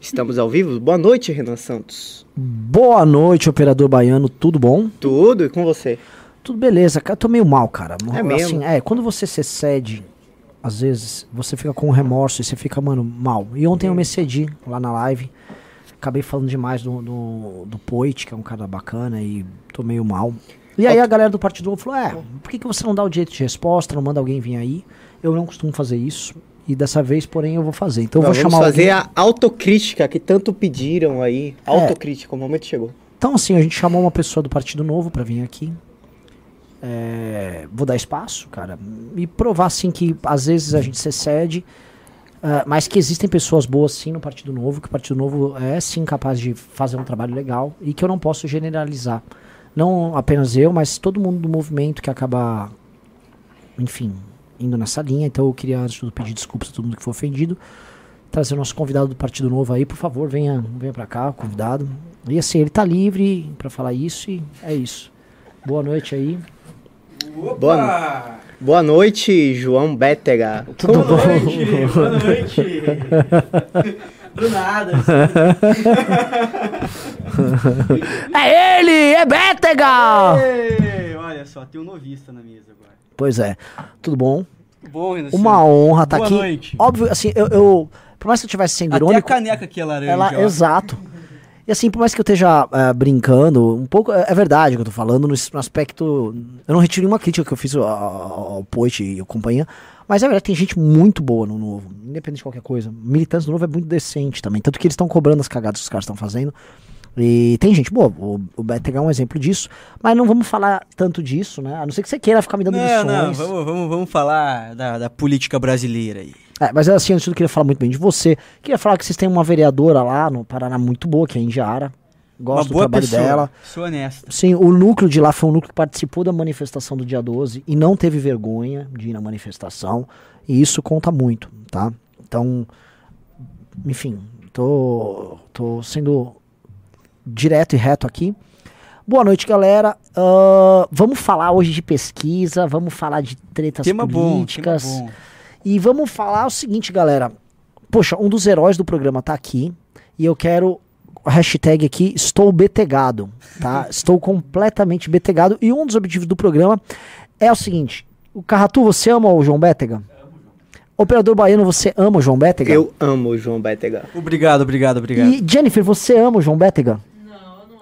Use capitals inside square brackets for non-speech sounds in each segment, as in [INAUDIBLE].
Estamos ao vivo? Boa noite, Renan Santos. Boa noite, operador baiano, tudo bom? Tudo, e com você? Tudo beleza, cara, eu tô meio mal, cara. É assim, mesmo? é, quando você se excede, às vezes, você fica com remorso e você fica, mano, mal. E ontem eu me excedi lá na live, acabei falando demais do, do, do Poit, que é um cara bacana, e tô meio mal. E aí a galera do Partido Novo falou, é, por que, que você não dá o direito de resposta, não manda alguém vir aí? Eu não costumo fazer isso, e dessa vez, porém, eu vou fazer. Então eu vou Vamos chamar fazer alguém... a autocrítica que tanto pediram aí. Autocrítica, o momento chegou. Então, assim, a gente chamou uma pessoa do Partido Novo pra vir aqui. É, vou dar espaço, cara, e provar, assim, que às vezes a gente se excede, ah, mas que existem pessoas boas, sim, no Partido Novo, que o Partido Novo é, sim, capaz de fazer um trabalho legal e que eu não posso generalizar. Não apenas eu, mas todo mundo do movimento que acaba, enfim, indo nessa linha. Então eu queria, antes de tudo, pedir desculpas a todo mundo que foi ofendido. Trazer o nosso convidado do Partido Novo aí, por favor, venha, venha pra cá, convidado. E assim, ele tá livre pra falar isso e é isso. Boa noite aí. Boa, boa noite, João Bétega. Tudo bom? Boa noite. [LAUGHS] Do nada. [LAUGHS] É ele! É Bétega! Ei, olha só, tem um novista na mesa. Pois é, tudo bom? Bom, Uma honra estar Boa aqui. noite. Óbvio, assim, eu, eu- Por mais que eu estivesse sendo Até a irônico. caneca aqui é laranja. Ela, exato. E assim, por mais que eu esteja eh, brincando, um pouco. É é verdade o que eu tô falando no, no aspecto. Eu não retiro nenhuma crítica que eu fiz ao, ao, Poit e a companhia. Mas é verdade, tem gente muito boa no novo, independente de qualquer coisa. Militantes do novo é muito decente também. Tanto que eles estão cobrando as cagadas que os caras estão fazendo. E tem gente boa, o, o Betega é um exemplo disso. Mas não vamos falar tanto disso, né? A não ser que você queira ficar me dando Não, lições. não, vamos, vamos, vamos falar da, da política brasileira aí. É, mas assim, antes de tudo, eu queria falar muito bem de você. Queria falar que vocês têm uma vereadora lá no Paraná muito boa, que é a Indiara. Gosto Uma do trabalho pessoa. dela. Sou honesto. Sim, o núcleo de lá foi um núcleo que participou da manifestação do dia 12 e não teve vergonha de ir na manifestação. E isso conta muito, tá? Então, enfim, tô, tô sendo direto e reto aqui. Boa noite, galera. Ah, vamos falar hoje de pesquisa, vamos falar de tretas Tema bom, políticas. bom. E vamos falar o seguinte, galera. Poxa, um dos heróis do programa tá aqui. E eu quero a hashtag aqui, estou betegado, tá? [LAUGHS] estou completamente betegado. E um dos objetivos do programa é o seguinte. O Carratu, você ama o João Bétega? Operador Baiano, você ama o João Bétega? Eu amo o João Bétega. Obrigado, obrigado, obrigado. E Jennifer, você ama o João Bétega?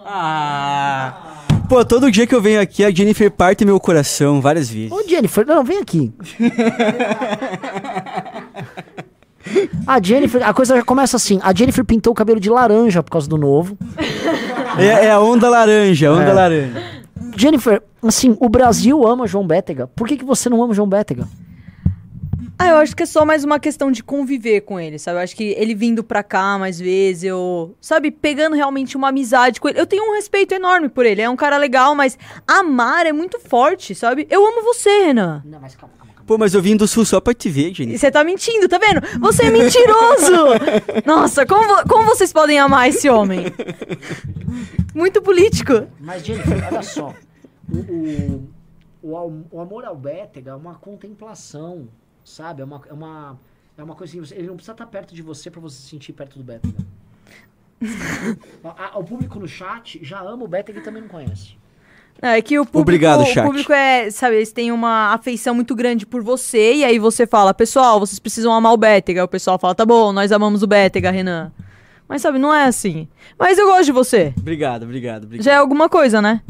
Ah. Pô, todo dia que eu venho aqui, a Jennifer parte meu coração várias vezes. Ô, Jennifer, não, vem aqui. A Jennifer, a coisa já começa assim. A Jennifer pintou o cabelo de laranja por causa do novo. É, é a onda laranja, a onda É. laranja. Jennifer, assim, o Brasil ama João Bétega. Por que, que você não ama João Bétega? Ah, eu acho que é só mais uma questão de conviver com ele, sabe? Eu acho que ele vindo pra cá mais vezes, eu. Sabe, pegando realmente uma amizade com ele. Eu tenho um respeito enorme por ele. É um cara legal, mas amar é muito forte, sabe? Eu amo você, Renan. Não, mas calma, calma, calma. Pô, mas eu vim do sul só pra te ver, E Jennifer. você tá mentindo, tá vendo? Você é mentiroso! [LAUGHS] Nossa, como, vo- como vocês podem amar esse homem? Muito político. Mas, Jennifer, olha só. O, o, o, o amor ao Bétega é uma contemplação, sabe? É uma, é uma, é uma coisa assim, você- ele não precisa estar perto de você pra você se sentir perto do. [LAUGHS] A- a- o público no chat já ama o Bétega e também não conhece. É que o público, Obrigado, o chat. público é, sabe, eles têm uma afeição muito grande por você, e aí você fala, pessoal, vocês precisam amar o Bétega. Aí o pessoal fala, tá bom, nós amamos o Bétega, Renan. Mas sabe, não é assim. Mas eu gosto de você. Obrigado, obrigado, obrigado. Já é alguma coisa, né?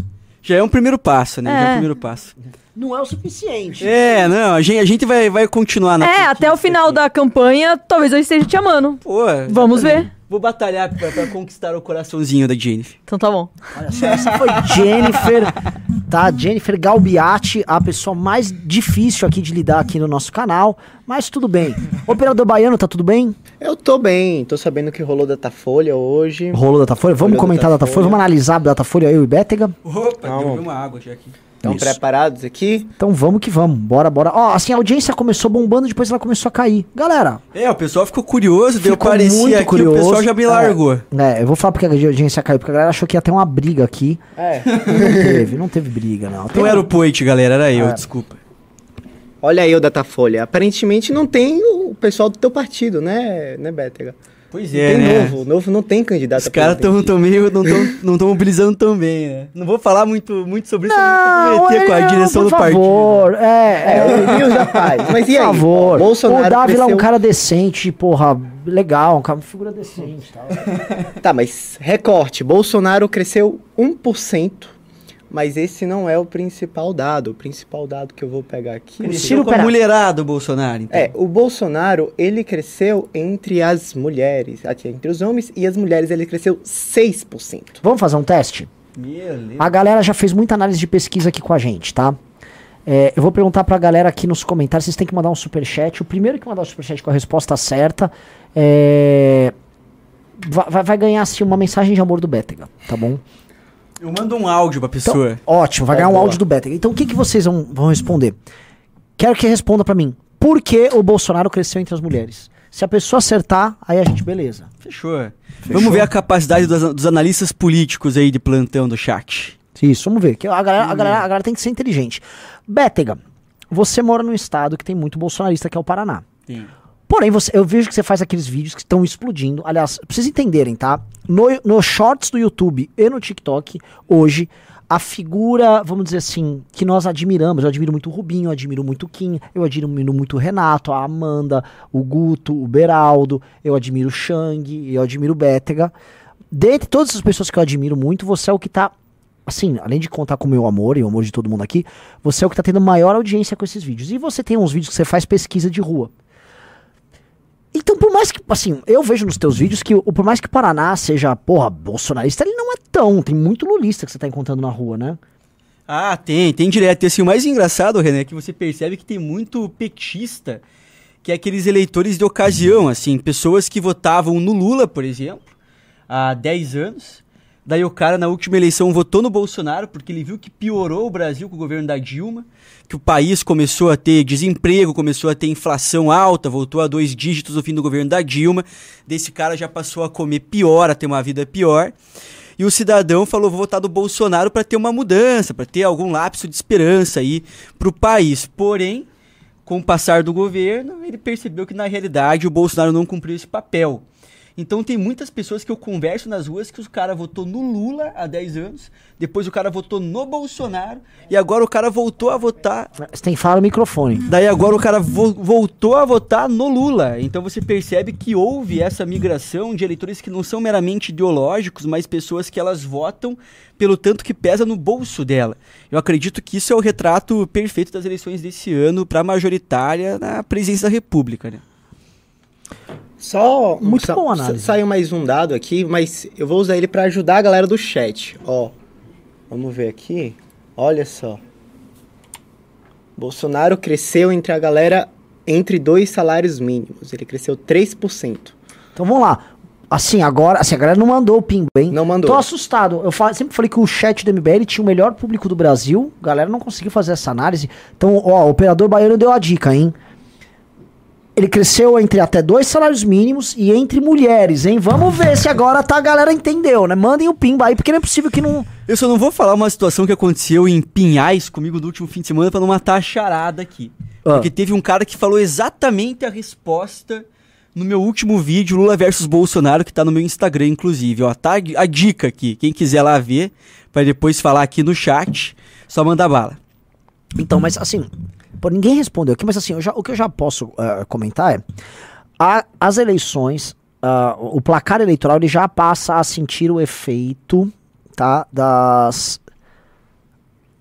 Já é um primeiro passo, né? Já é É. um primeiro passo. Não é o suficiente. É, não, a gente, a gente vai, vai continuar na é, até o final aqui. da campanha, talvez eu esteja te amando. Pô, Vamos exatamente. ver. Vou batalhar pra, pra conquistar o coraçãozinho da Jennifer. Então tá bom. Olha só, essa foi [LAUGHS] Jennifer, tá? Jennifer Galbiati, a pessoa mais difícil aqui de lidar aqui no nosso canal, mas tudo bem. Operador Baiano, tá tudo bem? Eu tô bem, tô sabendo que rolou Datafolha hoje. Rolou Datafolha? Vamos Rolou comentar Datafolha. Datafolha, vamos analisar a Datafolha eu e Bétega? Opa, derrubei uma água já aqui. Estão preparados aqui? Então vamos que vamos, bora, bora. Ó, assim, a audiência começou bombando, depois ela começou a cair. Galera, É, o pessoal ficou curioso, daí eu ficou apareci muito aqui, curioso. o pessoal já me É, largou. É, eu vou falar porque a audiência caiu, porque a galera achou que ia ter uma briga aqui. É. Não teve, não teve briga, não. Não era o Poit, galera, era eu, É. desculpa. Olha aí o Datafolha. Aparentemente não tem o pessoal do teu partido, né, né, Bétega? Pois Não é, tem né? novo. O novo não tem candidato Os caras tão, presidente. tão meio. não tão, não tão mobilizando tão bem, né? Não vou falar muito, muito sobre isso, Não, pra meter com a direção por do partido. favor, é, É, é, o News da paz. Mas e por aí? favor. Bolsonaro o Dávila é um cresceu- cara decente, porra, legal, um cara, uma figura decente. [LAUGHS] Tal. Tá, mas recorte. Bolsonaro cresceu 1%, mas esse não é o principal dado. O principal dado que eu vou pegar aqui... Cresceu. Ciro Ciro com a mulherada, o Bolsonaro, então. É, o Bolsonaro, ele cresceu entre as mulheres, aqui, entre os homens e as mulheres, ele cresceu 6%. Vamos fazer um teste? Beleza. A galera já fez muita análise de pesquisa aqui com a gente, tá? É, eu vou perguntar pra galera aqui nos comentários, vocês têm que mandar um superchat. O primeiro que mandar o superchat com a resposta certa é, vai, vai- vai ganhar assim, uma mensagem de amor do Bétega, tá bom? Eu mando um áudio pra Então, pessoa. ótimo, vai Tá ganhar um boa. áudio do Bétega. Então o que, que vocês vão, vão responder? Quero que responda pra mim. Por que o Bolsonaro cresceu entre as mulheres? Se a pessoa acertar, aí a gente, beleza. Fechou. Vamos ver a capacidade dos, dos analistas políticos aí de plantão do chat. Isso, vamos ver. Que a, galera, a, galera, a galera tem que ser inteligente. Bétega, você mora num estado que tem muito bolsonarista, que é o Paraná. Sim. Porém, você- eu vejo que você faz aqueles vídeos que estão explodindo. Aliás, pra vocês entenderem, tá? No, no shorts do YouTube e no TikTok, hoje, a figura, vamos dizer assim, que nós admiramos. Eu admiro muito o Rubinho, eu admiro muito o Kim, eu admiro muito o Renato, a Amanda, o Guto, o Beraldo, eu admiro o Shang, eu admiro o Bétega. Dentre todas essas pessoas que eu admiro muito, você é o que tá. Assim, além de contar com o meu amor e o amor de todo mundo aqui, você é o que tá tendo maior audiência com esses vídeos. E você tem uns vídeos que você faz pesquisa de rua. Então, por mais que, assim, eu vejo nos teus vídeos que, por mais que o Paraná seja, porra, bolsonarista, ele não é tão. Tem muito lulista que você tá encontrando na rua, né? Ah, tem, tem direto. E assim, o mais engraçado, René, é que você percebe que tem muito petista, que é aqueles eleitores de ocasião, assim, pessoas que votavam no Lula, por exemplo, há 10 anos. Daí o cara, na última eleição, votou no Bolsonaro, porque ele viu que piorou o Brasil com o governo da Dilma, que o país começou a ter desemprego, começou a ter inflação alta, voltou a dois dígitos no fim do governo da Dilma. Desse cara já passou a comer pior, a ter uma vida pior. E o cidadão falou: vou votar do Bolsonaro para ter uma mudança, para ter algum lapso de esperança aí para o país. Porém, com o passar do governo, ele percebeu que na realidade o Bolsonaro não cumpriu esse papel. Então tem muitas pessoas que eu converso nas ruas que o cara votou no Lula há 10 anos, depois o cara votou no Bolsonaro e agora o cara voltou a votar Você tem que falar no microfone. Daí agora o cara vo- voltou a votar no Lula. Então você percebe que houve essa migração de eleitores que não são meramente ideológicos, mas pessoas que elas votam pelo tanto que pesa no bolso dela. Eu acredito que isso é o retrato perfeito das eleições desse ano para a majoritária na presidência da República, né? Só Muito sa- boa análise. sa- Saiu mais um dado aqui, mas eu vou usar ele pra ajudar a galera do chat. Ó, vamos ver aqui. Olha só. Bolsonaro cresceu entre a galera entre dois salários mínimos. Ele cresceu 3%. Então vamos lá. Assim, agora, assim, a galera não mandou o pimbo, hein? Não mandou. Tô assustado. Eu sempre falei que o chat do MBL tinha o melhor público do Brasil. A galera não conseguiu fazer essa análise. Então, ó, o operador baiano deu a dica, hein? Ele cresceu entre até dois salários mínimos e entre mulheres, hein? Vamos ver se agora tá, a galera entendeu, né? Mandem o pimba aí, porque não é possível que não. Eu só não vou falar uma situação que aconteceu em Pinhais comigo no último fim de semana para não matar a charada aqui. Ah. Porque teve um cara que falou exatamente a resposta no meu último vídeo, Lula versus Bolsonaro, que tá no meu Instagram, inclusive. Ó, tá a dica aqui. Quem quiser lá ver, para depois falar aqui no chat, só manda bala. Então, mas assim, pô, ninguém respondeu aqui, mas assim, já- o que eu já posso eh, comentar é a- as eleições, ah, o placar eleitoral ele já passa a sentir o efeito, tá, das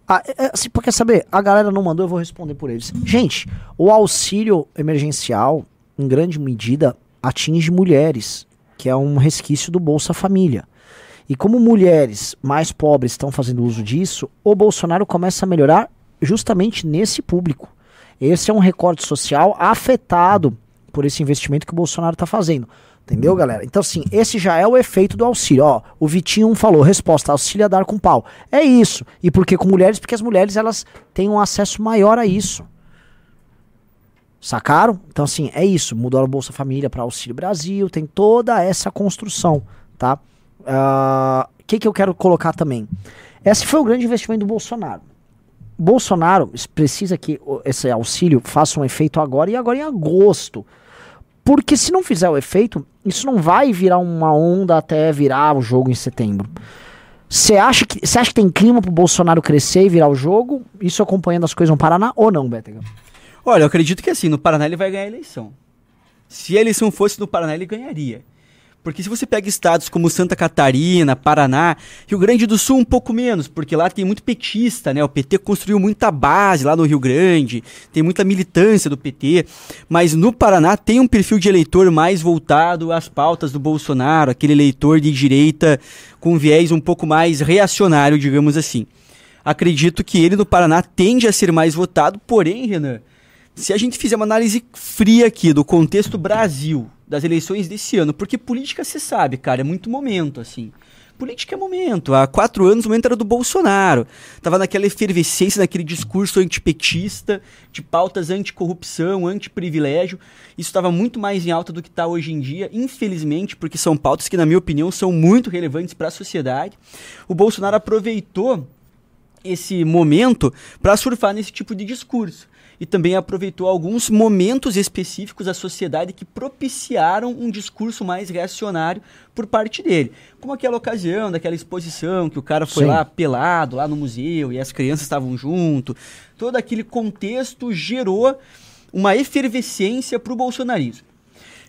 ah, é, assim, pô, quer saber? A galera não mandou, eu vou responder por eles. Gente, o auxílio emergencial, em grande medida, atinge mulheres, que é um resquício do Bolsa Família. E como mulheres mais pobres estão fazendo uso disso, o Bolsonaro começa a melhorar justamente nesse público. Esse é um recorte social afetado por esse investimento que o Bolsonaro está fazendo. Entendeu, galera? Então, assim, esse já é o efeito do auxílio. Ó, o Vitinho falou, resposta, auxílio a dar com pau. É isso. E por que com mulheres? Porque as mulheres, elas têm um acesso maior a isso. Sacaram? Então, assim, é isso. Mudou a Bolsa Família para Auxílio Brasil, tem toda essa construção, tá? O que, que eu quero colocar também? Esse foi o grande investimento do Bolsonaro. Bolsonaro precisa que esse auxílio faça um efeito agora e agora em agosto. Porque se não fizer o efeito, isso não vai virar uma onda até virar o jogo em setembro. Você acha que acha que tem clima pro Bolsonaro crescer e virar o jogo? Isso acompanhando as coisas no Paraná ou não, Bétega? Olha, eu acredito que assim, no Paraná ele vai ganhar a eleição. Se a eleição fosse no Paraná, ele ganharia. Porque se você pega estados como Santa Catarina, Paraná, Rio Grande do Sul um pouco menos, porque lá tem muito petista, né? O PT construiu muita base lá no Rio Grande, tem muita militância do PT, mas no Paraná tem um perfil de eleitor mais voltado às pautas do Bolsonaro, aquele eleitor de direita com viés um pouco mais reacionário, digamos assim. Acredito que ele no Paraná tende a ser mais votado, porém, Renan, se a gente fizer uma análise fria aqui do contexto Brasil, das eleições desse ano, porque política você sabe, cara, é muito momento, assim. Política é momento. Há quatro anos o momento era do Bolsonaro. Tava naquela efervescência, naquele discurso antipetista, de pautas anticorrupção, antiprivilégio. Isso estava muito mais em alta do que está hoje em dia, infelizmente, porque são pautas que, na minha opinião, são muito relevantes para a sociedade. O Bolsonaro aproveitou esse momento para surfar nesse tipo de discurso e também aproveitou alguns momentos específicos da sociedade que propiciaram um discurso mais reacionário por parte dele. Como aquela ocasião daquela exposição que o cara foi Sim. lá pelado, lá no museu, e as crianças estavam junto. Todo aquele contexto gerou uma efervescência para o bolsonarismo.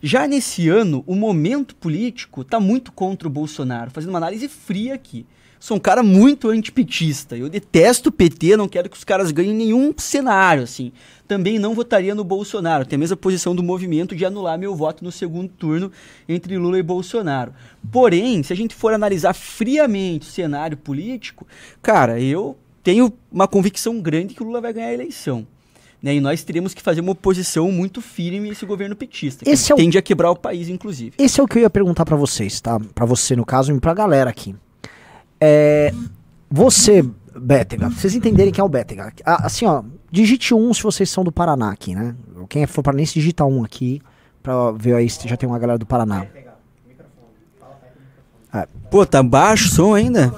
Já nesse ano, o momento político está muito contra o Bolsonaro, fazendo uma análise fria aqui. Sou um cara muito antipetista. Eu detesto o PT, não quero que os caras ganhem nenhum cenário, assim. Também não votaria no Bolsonaro. Tem a mesma posição do movimento de anular meu voto no segundo turno entre Lula e Bolsonaro. Porém, se a gente for analisar friamente o cenário político, cara, eu tenho uma convicção grande que o Lula vai ganhar a eleição. Né? E nós teríamos que fazer uma oposição muito firme a esse governo petista, que Esse é o- tende a quebrar o país, inclusive. Esse é o que eu ia perguntar pra vocês, tá? Pra você, no caso, e pra galera aqui. É, você, Bétega, vocês entenderem quem é o Bétega. Ah, Assim, ó, digite um se vocês são do Paraná aqui, né? Quem for paranense, digita um aqui, pra ver aí se já tem uma galera do Paraná. Pô, tá baixo o som ainda?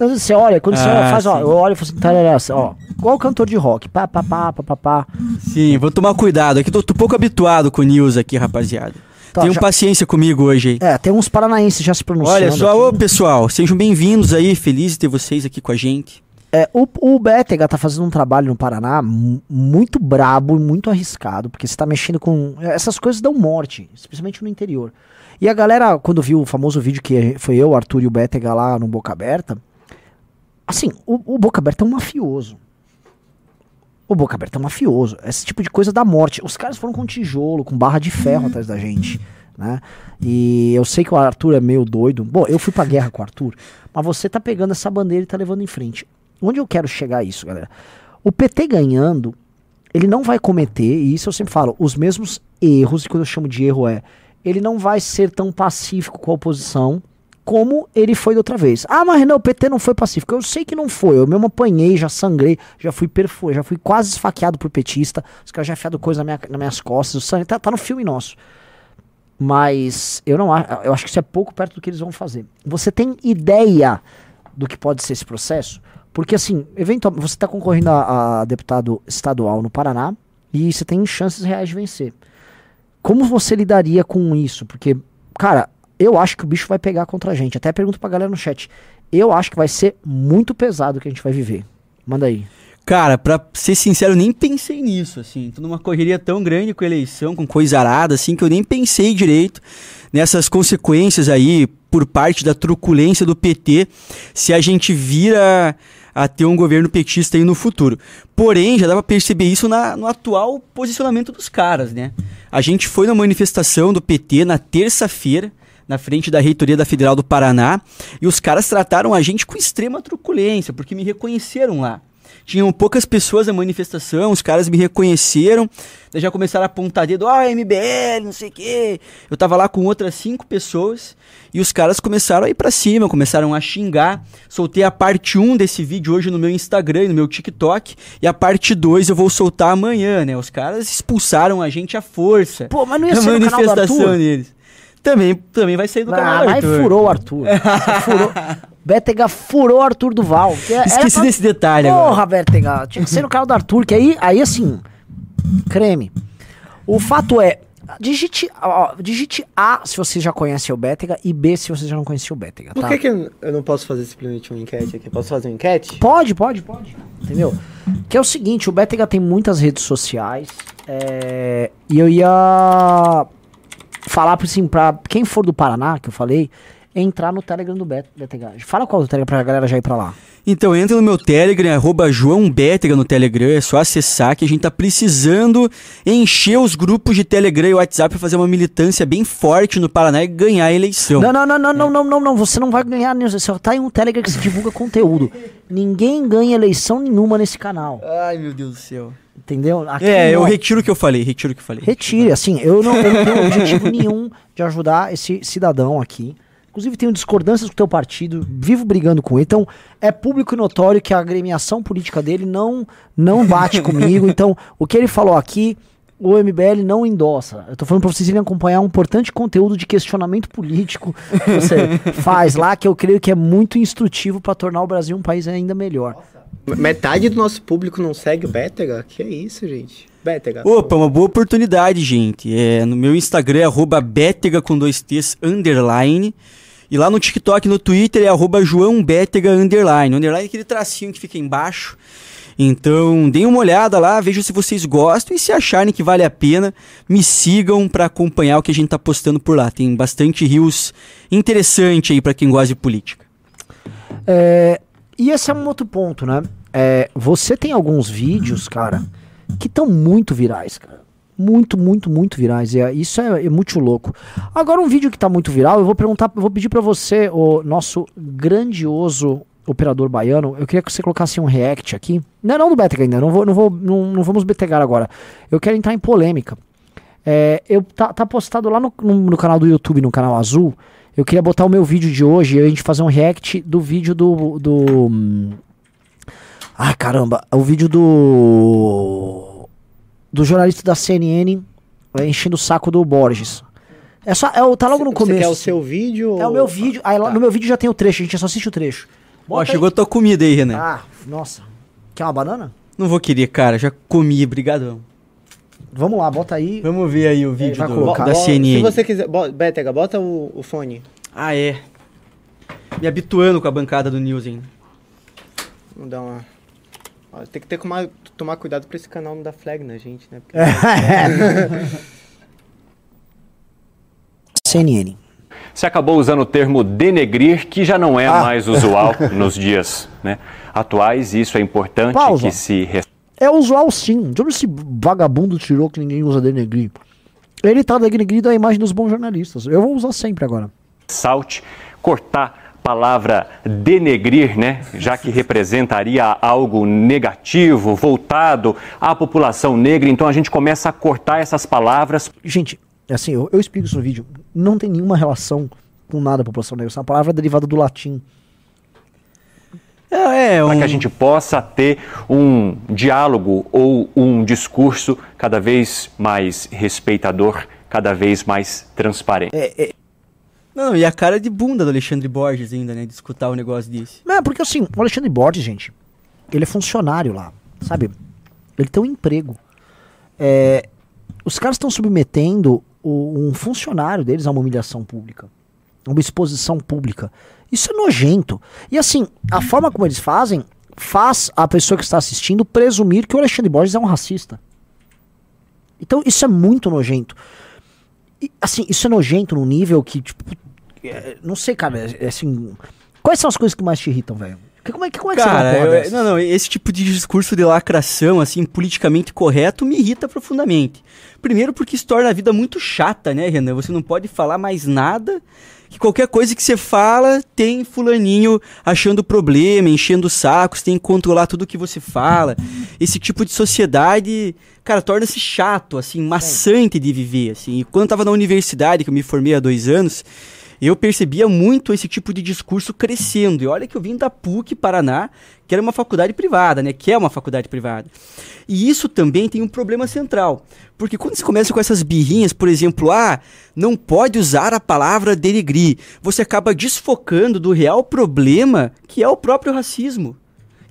Às vezes você olha, quando você Ah, olha, faz, ó, sim. eu olho e falo assim, tarará, ó, igual cantor de rock, pá, pá, pá, pá, pá, pá. Sim, vou tomar cuidado. Aqui tô, tô pouco habituado com news aqui, rapaziada. Tá, Tenham já- paciência comigo hoje aí. É, tem uns paranaenses já se pronunciando. Olha só, aqui. ô pessoal, sejam bem-vindos aí, feliz de ter vocês aqui com a gente. É, o, o Bétega tá fazendo um trabalho no Paraná mu- muito brabo e muito arriscado, porque você tá mexendo com. Essas coisas dão morte, especialmente no interior. E a galera, quando viu o famoso vídeo que foi eu, Arthur e o Bétega lá no Boca Aberta, assim, o, o Boca Aberta é um mafioso. O Boca Aberta é mafioso. Esse tipo de coisa dá morte. Os caras foram com tijolo, com barra de ferro atrás da gente. Né? E eu sei que o Arthur é meio doido. Bom, eu fui pra guerra com o Arthur, mas você tá pegando essa bandeira e tá levando em frente. Onde eu quero chegar isso, galera? O PT ganhando, ele não vai cometer, e isso eu sempre falo, os mesmos erros, e quando eu chamo de erro é, ele não vai ser tão pacífico com a oposição como ele foi da outra vez. Ah, mas não, o PT não foi pacífico. Eu sei que não foi, eu mesmo apanhei, já sangrei, já fui perfurado, já fui quase esfaqueado por petista, os caras já enfiaram coisa na minha, nas minhas costas, o sangue tá, tá no filme nosso. Mas eu não acho, eu acho que isso é pouco perto do que eles vão fazer. Você tem ideia do que pode ser esse processo? Porque assim, eventualmente você está concorrendo a, a deputado estadual no Paraná e você tem chances reais de vencer. Como você lidaria com isso? Porque, cara, eu acho que o bicho vai pegar contra a gente. Até pergunto pra galera no chat. Eu acho que vai ser muito pesado o que a gente vai viver. Manda aí. Cara, pra ser sincero, eu nem pensei nisso, assim. Tô numa correria tão grande com eleição, com coisa arada, assim, que eu nem pensei direito nessas consequências aí por parte da truculência do PT se a gente vira a ter um governo petista aí no futuro. Porém, já dá pra perceber isso na- no atual posicionamento dos caras, né? A gente foi na manifestação do PT na terça-feira, na frente da reitoria da Federal do Paraná, e os caras trataram a gente com extrema truculência, porque me reconheceram lá. Tinham poucas pessoas na manifestação, os caras me reconheceram, já começaram a apontar dedo, ah, MBL, não sei o quê. Eu tava lá com outras cinco pessoas e os caras começaram a ir pra cima, começaram a xingar. Soltei a parte 1 desse vídeo hoje no meu Instagram e no meu TikTok, e a parte 2 eu vou soltar amanhã, né? Os caras expulsaram a gente à força. Pô, mas não ia ser no canal do manifestação Arthur? deles. Também, também vai sair do canal Ah, do mas Arthur. furou o Arthur. furou. [LAUGHS] Bétega furou o Arthur Duval. que Esqueci pra- desse detalhe agora. Porra, Bétega. Tinha que ser no canal do Arthur, que aí, aí assim, creme. O fato é, digite, ó, digite A se você já conhece o Bétega e B se você já não conhecia o Bétega, Por tá? que, que eu eu não posso fazer simplesmente uma enquete aqui? Posso fazer uma enquete? Pode, pode, pode. Entendeu? Que é o seguinte, o Bétega tem muitas redes sociais. é, e eu ia falar pra, assim, pra quem for do Paraná, que eu falei, entrar no Telegram do Bet- Bétega. Fala qual do Telegram pra galera já ir pra lá. Então entra no meu Telegram, arroba João Bétega no Telegram, é só acessar que a gente tá precisando encher os grupos de Telegram e WhatsApp pra fazer uma militância bem forte no Paraná e ganhar a eleição. Não, não, não, não, não, não, não, não. Você não vai ganhar. nenhum- Você só tá em um Telegram que se divulga conteúdo. Ninguém ganha eleição nenhuma nesse canal. Ai, meu Deus do céu. Entendeu? Aqui É, eu não. retiro o que eu falei, retiro o que eu falei. Retire, assim, eu não, eu não tenho [LAUGHS] objetivo nenhum de ajudar esse cidadão aqui. Inclusive, tenho discordâncias com o teu partido, vivo brigando com ele. Então, é público e notório que a agremiação política dele não, não bate comigo. [LAUGHS] Então, o que ele falou aqui, o MBL não endossa. Eu tô falando pra vocês irem acompanhar um importante conteúdo de questionamento político que você [LAUGHS] faz lá, que eu creio que é muito instrutivo para tornar o Brasil um país ainda melhor. Metade do nosso público não segue o Bétega? Que é isso, gente? Bétega. Opa, uma boa oportunidade, gente. É, no meu Instagram é arroba Bétega com dois T's underline. E lá no TikTok e no Twitter é arroba João Bétega underline. Underline é aquele tracinho que fica embaixo. Então, deem uma olhada lá, vejam se vocês gostam e se acharem que vale a pena, me sigam pra acompanhar o que a gente tá postando por lá. Tem bastante rios interessante aí pra quem gosta de política. É, e esse é um outro ponto, né? É, você tem alguns vídeos, cara, que estão muito virais, cara. Muito, muito, muito virais. É- isso é, é muito louco. Agora, um vídeo que tá muito viral, eu vou perguntar, eu vou pedir pra você, o nosso grandioso operador baiano, eu queria que você colocasse um react aqui. Não, não do Betega ainda, não, vou, não, vou, não, não vamos betegar agora. Eu quero entrar em polêmica. É, eu tá, tá postado lá no, no, no canal do YouTube, no canal Azul. Eu queria botar o meu vídeo de hoje e a gente fazer um react do vídeo do. do hum, ah, caramba! O vídeo do. Do jornalista da CNN é, enchendo o saco do Borges. É só, é, o- tá logo no Você começo. quer o seu vídeo? É o meu vídeo. Aí Tá. no meu vídeo já tem o trecho, a gente só assiste o trecho. Ó, Bota aí. chegou a tua comida aí, Renan. Ah, nossa. Quer uma banana? Não vou querer, cara, já comi, brigadão. Vamos lá, bota aí. Vamos ver aí o vídeo vai do- colocar. da CNN. Se você quiser. Bo, Bétega, bota o, o fone. Ah, é. Me habituando com a bancada do News ainda. Vamos dar uma. Ó, tem que ter que tomar, tomar cuidado pra esse canal não dar flag na gente, né? Porque- [LAUGHS] [LAUGHS] CNN. Você acabou usando o termo denegrir, que já não é Ah. mais usual [LAUGHS] nos dias né, atuais, e isso é importante Pausa. que se É usual sim. De onde esse vagabundo tirou que ninguém usa denegrir? Ele tá denegrindo a imagem dos bons jornalistas. Eu vou usar sempre agora. ressalte, cortar palavra denegrir, né, já que representaria algo negativo, voltado à população negra, então a gente começa a cortar essas palavras Gente, é assim, eu, eu explico isso no vídeo. Não tem nenhuma relação com nada a população negra. Essa palavra é derivada do latim. É, é um... para que a gente possa ter um diálogo ou um discurso cada vez mais respeitador, cada vez mais transparente. Não, e a cara de bunda do Alexandre Borges ainda, né? De escutar um negócio desse. É, porque assim, o Alexandre Borges, gente, ele é funcionário lá, sabe? Ele tem um emprego. É, os caras estão submetendo o- um funcionário deles a uma humilhação pública, uma exposição pública. Isso é nojento. E assim, a forma como eles fazem faz a pessoa que está assistindo presumir que o Alexandre Borges é um racista. Então isso é muito nojento. E, assim, isso é nojento num nível que, tipo, não sei, cara, é, é assim. Quais são as coisas que mais te irritam, velho? Como é, que- como é que Cara, você porra eu- não, não, esse tipo de discurso de lacração, assim, politicamente correto, me irrita profundamente. Primeiro porque isso torna a vida muito chata, né, Renan? Você não pode falar mais nada, que qualquer coisa que você fala tem fulaninho achando problema, enchendo o saco, você tem que controlar tudo que você fala. Esse tipo de sociedade, cara, torna-se chato, assim, maçante de viver, assim. E quando eu tava na universidade, que eu me formei há dois anos, eu percebia muito esse tipo de discurso crescendo. E olha que eu vim da PUC Paraná, que era uma faculdade privada, né? Que é uma faculdade privada. E isso também tem um problema central. Porque quando você começa com essas birrinhas, por exemplo, ah, não pode usar a palavra denegrir, você acaba desfocando do real problema que é o próprio racismo.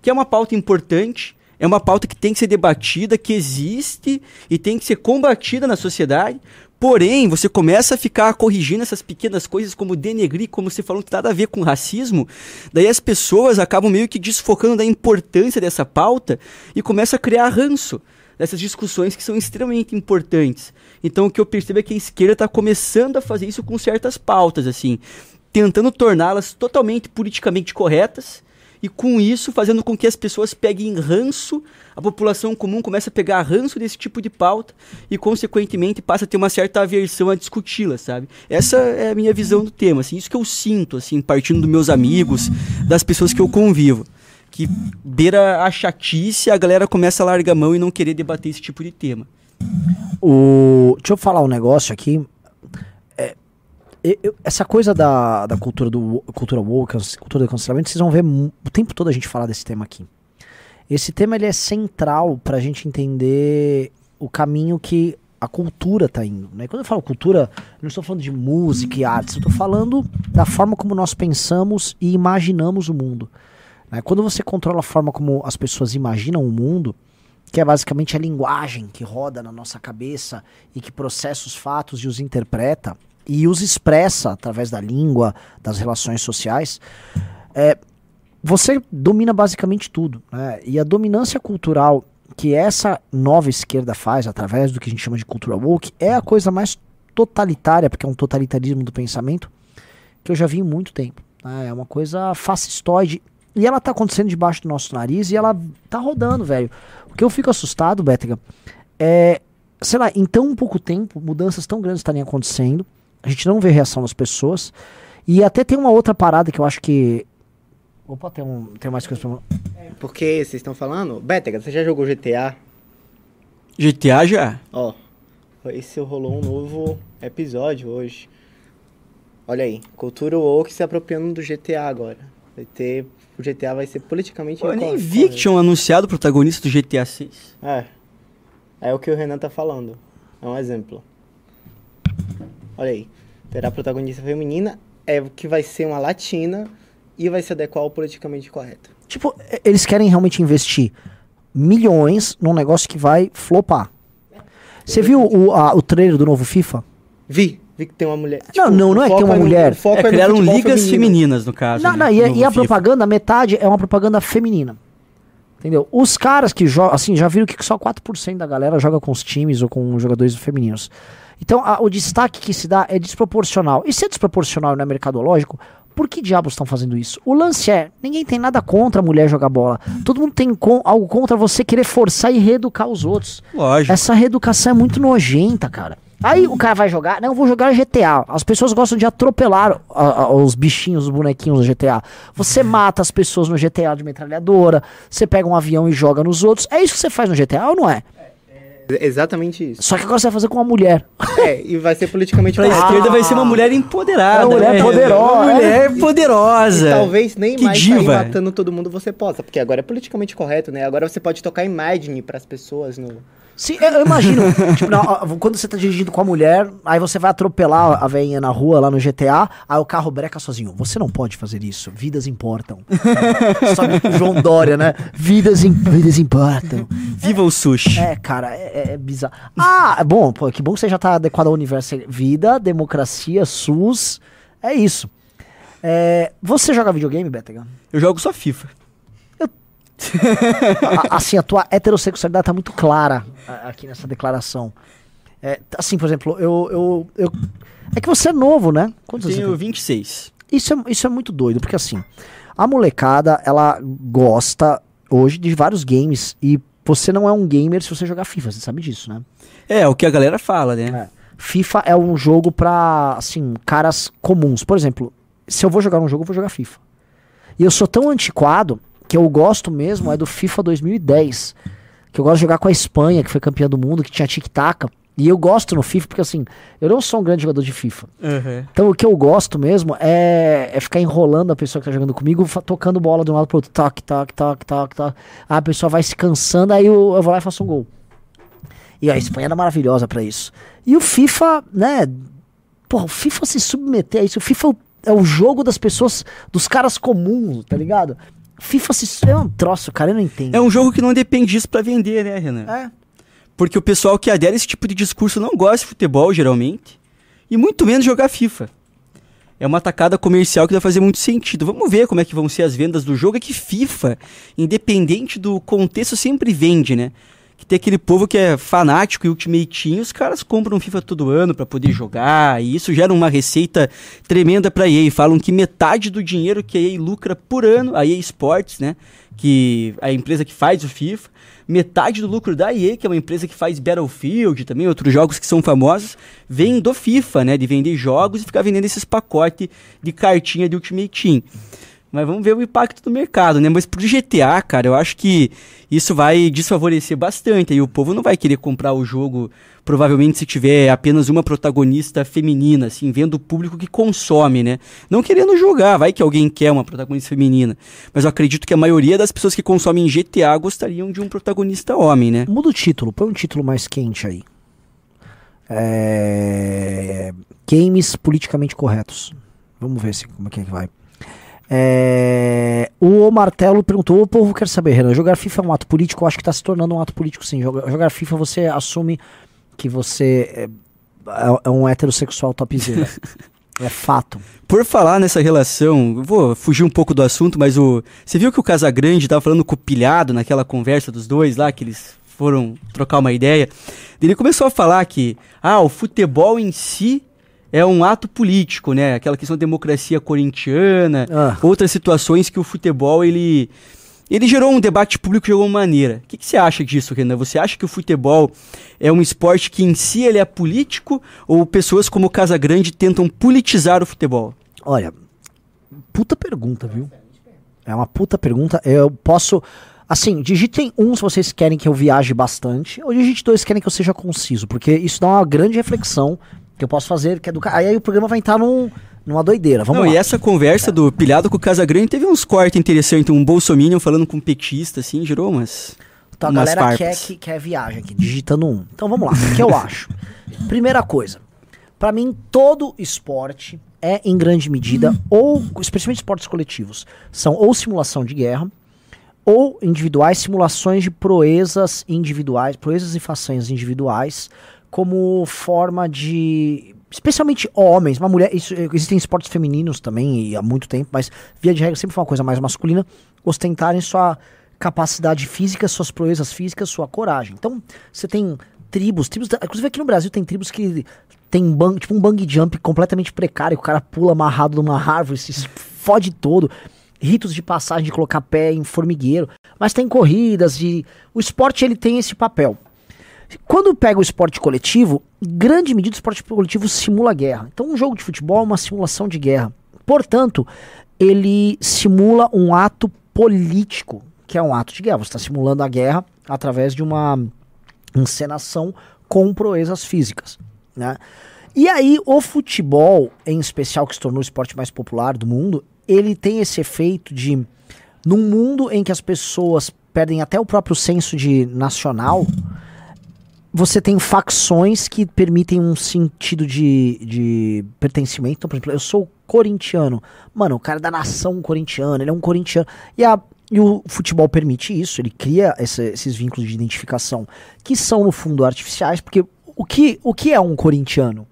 Que é uma pauta importante, É uma pauta que tem que ser debatida, que existe e tem que ser combatida na sociedade. Porém, você começa a ficar corrigindo essas pequenas coisas, como denegrir, como você falou, que nada a ver com racismo. Daí as pessoas acabam meio que desfocando da importância dessa pauta e começa a criar ranço dessas discussões que são extremamente importantes. Então, o que eu percebo é que a esquerda está começando a fazer isso com certas pautas, assim, tentando torná-las totalmente politicamente corretas e com isso fazendo com que as pessoas peguem ranço, a população comum começa a pegar ranço desse tipo de pauta e consequentemente passa a ter uma certa aversão a discuti-la, sabe? Essa é a minha visão do tema, assim, isso que eu sinto, assim, partindo dos meus amigos, das pessoas que eu convivo. Que beira a chatice, a galera começa a largar a mão e não querer debater esse tipo de tema. O... Deixa eu falar um negócio aqui. Eu- essa coisa da, da cultura do cultura woke, cultura do cancelamento, vocês vão ver o tempo todo a gente falar desse tema aqui. Esse tema ele é central pra gente entender o caminho que a cultura tá indo. Né? Quando eu falo cultura, não estou falando de música e artes, estou falando da forma como nós pensamos e imaginamos o mundo. né? Quando você controla a forma como as pessoas imaginam o mundo, que é basicamente a linguagem que roda na nossa cabeça e que processa os fatos e os interpreta e os expressa através da língua, das relações sociais, é, você domina basicamente tudo. Né? E a dominância cultural que essa nova esquerda faz através do que a gente chama de cultura woke é a coisa mais totalitária, porque é um totalitarismo do pensamento, que eu já vi em muito tempo. né? É uma coisa fascistoide. E ela tá acontecendo debaixo do nosso nariz e ela tá rodando, velho. O que eu fico assustado, Bétega, é, sei lá, em tão pouco tempo, mudanças tão grandes estarem acontecendo, a gente não vê reação das pessoas. E até tem uma outra parada que eu acho que. Opa, tem, um, tem mais coisa pra. Porque vocês estão falando. Bétega, você já jogou GTA? GTA já? Ó, esse rolou um novo episódio hoje. Olha aí, cultura woke se apropriando do GTA agora. Vai ter. O GTA vai ser politicamente Pô, eu nem vi que tinham anunciado o protagonista do GTA 6. É. É o que o Renan tá falando. É um exemplo. Olha aí. Terá protagonista feminina, é o que vai ser uma latina e vai se adequar ao politicamente correto. Tipo, e- eles querem realmente investir milhões num negócio que vai flopar. Você viu o, a- o trailer do novo FIFA? Vi, vi que tem uma mulher. Não, não, o não é que tem uma no- mulher. o foco É, no criaram ligas feminino. femininas, no caso. Não, né, não, e, a- no e a FIFA. propaganda, metade é uma propaganda feminina. Entendeu? Os caras que jogam, assim, já viram que só 4% da galera joga com os times ou com jogadores femininos. Então, a- o destaque que se dá é desproporcional. E se é desproporcional e não é mercadológico, por que diabos estão fazendo isso? O lance é, ninguém tem nada contra a mulher jogar bola. Todo mundo tem com- algo contra você querer forçar e reeducar os outros. Lógico. Essa reeducação é muito nojenta, cara. Aí o cara vai jogar, não, eu vou jogar GTA. As pessoas gostam de atropelar a- a- os bichinhos, os bonequinhos do GTA. Você mata as pessoas no GTA de metralhadora, você pega um avião e joga nos outros. É isso que você faz no GTA ou não é? É Exatamente isso. Só que agora você vai fazer com uma mulher. É, e vai ser politicamente [LAUGHS] Pra correto. esquerda vai ser uma mulher empoderada. Uma mulher né? poderosa, Uma mulher E poderosa. talvez nem Que mais diva. matando todo mundo você possa, porque agora é politicamente correto, né? Agora você pode tocar Imagine pras pessoas no. Sim, eu, imagino. [LAUGHS] tipo, na- quando você tá dirigindo com a mulher, aí você vai atropelar a velhinha na rua, lá no GTA, aí o carro breca sozinho. Você não pode fazer isso. Vidas importam. [LAUGHS] Sabe, o João Dória, né? Vidas, im- vidas importam. Viva o sushi. É, cara, é, é- é bizarro. Ah, é bom, pô, que bom que você já tá adequado ao universo. Vida, democracia, SUS. É isso. É, você joga videogame, Betega? Eu jogo só FIFA. [LAUGHS] A- assim, a tua heterossexualidade tá muito clara aqui nessa declaração. É, assim, por exemplo, eu, eu, eu- É que você é novo, né? Quantos anos você Tenho tem? 26. Isso é, isso é muito doido, porque assim, a molecada, ela gosta hoje de vários games e você não é um gamer se você jogar FIFA, você sabe disso, né? É, o que a galera fala, né? É. FIFA é um jogo pra, assim, caras comuns. Por exemplo, se eu vou jogar um jogo, eu vou jogar FIFA. E eu sou tão antiquado que eu gosto mesmo é do FIFA 2010. Que eu gosto de jogar com a Espanha, que foi campeã do mundo, que tinha tic-tac. E eu gosto no FIFA porque, assim, eu não sou um grande jogador de FIFA. Uhum. Então o que eu gosto mesmo é, é ficar enrolando a pessoa que tá jogando comigo, tocando bola de um lado pro outro. Toque, toque, toque, toque, toque. Aí a pessoa vai se cansando, aí eu, eu vou lá e faço um gol. E a Espanha era maravilhosa pra isso. E o FIFA, né? Porra, o FIFA se submeter a isso. O FIFA é o- é o jogo das pessoas, dos caras comuns, tá ligado? FIFA se, é um troço, cara, eu não entendo. É um jogo que não depende disso pra vender, né, Renan? É. Porque o pessoal que adere a esse tipo de discurso não gosta de futebol, geralmente. E muito menos jogar FIFA. É uma tacada comercial que vai fazer muito sentido. Vamos ver como é que vão ser as vendas do jogo. É que FIFA, independente do contexto, sempre vende, né? Que tem aquele povo que é fanático e Ultimate Team, os caras compram FIFA todo ano para poder jogar, e isso gera uma receita tremenda para EA. Falam que metade do dinheiro que a EA lucra por ano, a EA Sports, né, que é a empresa que faz o FIFA, metade do lucro da EA, que é uma empresa que faz Battlefield, também outros jogos que são famosos, vem do FIFA, né, de vender jogos e ficar vendendo esses pacotes de cartinha de Ultimate Team. Mas vamos ver o impacto do mercado, né? Mas pro GTA, cara, eu acho que isso vai desfavorecer bastante. Aí o povo não vai querer comprar o jogo, provavelmente, se tiver apenas uma protagonista feminina, assim, vendo o público que consome, né? Não querendo jogar, vai que alguém quer uma protagonista feminina. Mas eu acredito que a maioria das pessoas que consomem GTA gostariam de um protagonista homem, né? Muda o título, põe um título mais quente aí. É... Games politicamente corretos. Vamos ver se, como é que vai. É, o Martelo perguntou: o povo quer saber, Renan, jogar FIFA é um ato político? Eu acho que está se tornando um ato político, sim. Jogar, jogar FIFA você assume que você é, é, é um heterossexual topzera. [LAUGHS] é fato. Por falar nessa relação, eu vou fugir um pouco do assunto, mas o você viu que o Casagrande estava falando com o pilhado naquela conversa dos dois lá, que eles foram trocar uma ideia. Ele começou a falar que ah, o futebol em si é um ato político, né? Aquela questão da democracia corintiana, Ah. outras situações que o futebol ele ele gerou um debate público de alguma maneira. O que, que você acha disso, Renan? Você acha que o futebol é um esporte que em si ele é político ou pessoas como o Casagrande tentam politizar o futebol? Olha, puta pergunta, viu? É uma puta pergunta. Eu posso. Assim, digitem um se vocês querem que eu viaje bastante, ou digite dois se querem que eu seja conciso, porque isso dá uma grande reflexão que eu posso fazer, que é do ca- Aí, aí o programa vai entrar num, numa doideira. Vamos Não, lá. e essa conversa do pilhado com o Casagrande teve uns cortes interessantes, um bolsominion falando com um petista, assim, gerou umas... Então a umas galera quer, farpas. que, quer viagem aqui, digitando um. Então vamos lá, o que eu acho? Primeira coisa, pra mim todo esporte é em grande medida, ou especialmente esportes coletivos, são ou simulação de guerra, ou individuais, simulações de proezas individuais, proezas e façanhas individuais, como forma de. Especialmente homens, uma mulher. Isso, existem esportes femininos também, há muito tempo, mas via de regra sempre foi uma coisa mais masculina, ostentarem sua capacidade física, suas proezas físicas, sua coragem. Então, você tem tribos, tribos, inclusive aqui no Brasil tem tribos que tem bang, tipo um bang jump completamente precário, o cara pula amarrado numa árvore, se fode todo. Ritos de passagem de colocar pé em formigueiro, mas tem corridas de o esporte ele tem esse papel. Quando pega o esporte coletivo, grande medida o esporte coletivo simula guerra. Então, um jogo de futebol é uma simulação de guerra. Portanto, ele simula um ato político, que é um ato de guerra. Você está simulando a guerra através de uma encenação com proezas físicas. Né? E aí, o futebol, em especial, que se tornou o esporte mais popular do mundo, ele tem esse efeito de, num mundo em que as pessoas perdem até o próprio senso de nacional, você tem facções que permitem um sentido de, de pertencimento. Então, por exemplo, eu sou corintiano. Mano, o cara é da nação corintiana, ele é um corintiano. E, a, e o futebol permite isso, ele cria esse- esses vínculos de identificação que são, no fundo, artificiais, porque o que, o que é um corintiano?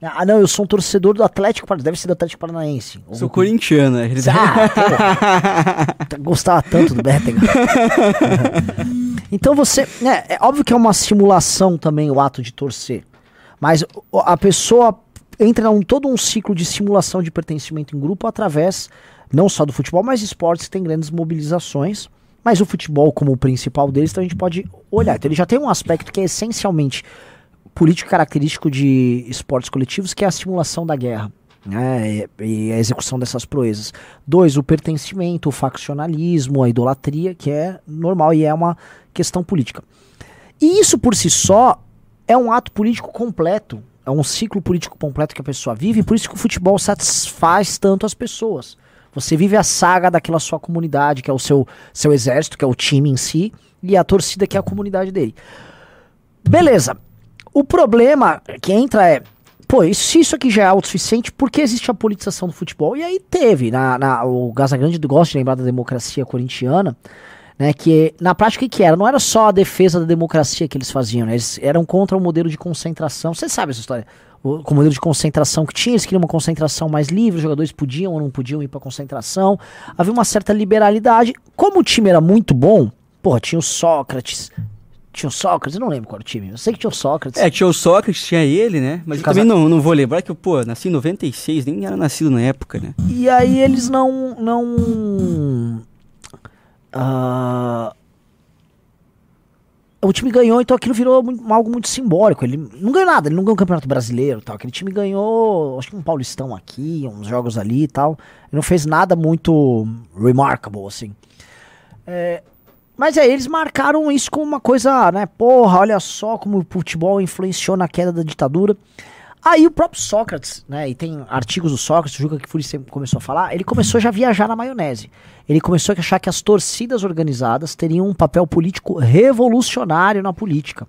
Ah, não, eu sou um torcedor do Atlético Paranaense, deve ser do Atlético Paranaense. Ou Sou do- corintiano, realidade. Ah, pô. [LAUGHS] Gostava tanto do Betega. [LAUGHS] então você. né, é óbvio que é uma simulação também o ato de torcer. Mas a pessoa entra num todo um ciclo de simulação de pertencimento em grupo através não só do futebol, mas esportes que tem grandes mobilizações. Mas o futebol, como o principal deles, então a gente pode olhar. Então ele já tem um aspecto que é essencialmente político característico de esportes coletivos, que é a simulação da guerra. Né, e, e a execução dessas proezas. Dois, o pertencimento, o faccionalismo, a idolatria, que é normal e é uma questão política. E isso por si só é um ato político completo, é um ciclo político completo que a pessoa vive, e por isso que o futebol satisfaz tanto as pessoas. Você vive a saga daquela sua comunidade, que é o seu, seu exército, que é o time em si, e a torcida, que é a comunidade dele. Beleza. O problema que entra é pô, isso, se isso aqui já é autossuficiente, por que existe a politização do futebol? E aí teve, na, na, o Casagrande gosta de lembrar da democracia corintiana, né, que na prática o que, era? Não era só a defesa da democracia que eles faziam, né, eles eram contra o modelo de concentração, você sabe essa história, o, o modelo de concentração que tinha, eles queriam uma concentração mais livre, os jogadores podiam ou não podiam ir para concentração, havia uma certa liberalidade, como o time era muito bom, porra, tinha o Sócrates, tinha o Sócrates, eu não lembro qual era o time. Eu sei que tinha o Sócrates. É, tinha o Sócrates, tinha ele, né? Mas também não, não vou lembrar que eu, pô, nasci em 96, nem era nascido na época, né? E aí eles não. não ah, o time ganhou, então aquilo virou algo muito simbólico. Ele não ganhou nada, ele não ganhou o Campeonato Brasileiro e tal. Aquele time ganhou, acho que um Paulistão aqui, uns jogos ali e tal. Ele não fez nada muito remarkable, assim. É, mas aí eles marcaram isso como uma coisa, né? Porra, olha só como o futebol influenciou na queda da ditadura. Aí o próprio Sócrates, né? E tem artigos do Sócrates, o Juca sempre começou a falar, ele começou já a viajar na maionese. Ele começou a achar que as torcidas organizadas teriam um papel político revolucionário na política.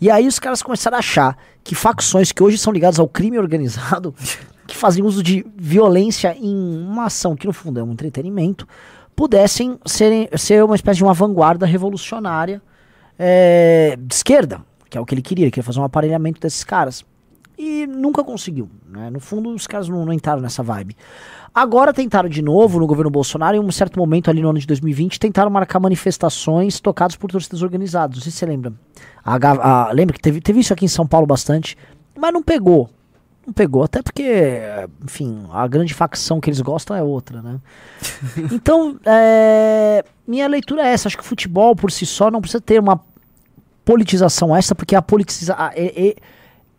E aí os caras começaram a achar que facções que hoje são ligadas ao crime organizado, [LAUGHS] que fazem uso de violência em uma ação que no fundo é um entretenimento, pudessem serem, ser uma espécie de uma vanguarda revolucionária é, de esquerda, que é o que ele queria, ele queria fazer um aparelhamento desses caras. E nunca conseguiu. Né? No fundo, os caras não, não entraram nessa vibe. Agora tentaram de novo no governo Bolsonaro, em um certo momento ali no ano de 2020, tentaram marcar manifestações tocadas por torcidas organizadas. Não sei se você lembra. A a- lembra que teve, teve isso aqui em São Paulo bastante, mas não pegou. Não pegou, até porque, enfim, a grande facção que eles gostam é outra, né? [LAUGHS] Então, é, minha leitura é essa. Acho que o futebol por si só não precisa ter uma politização essa, porque a politiza a-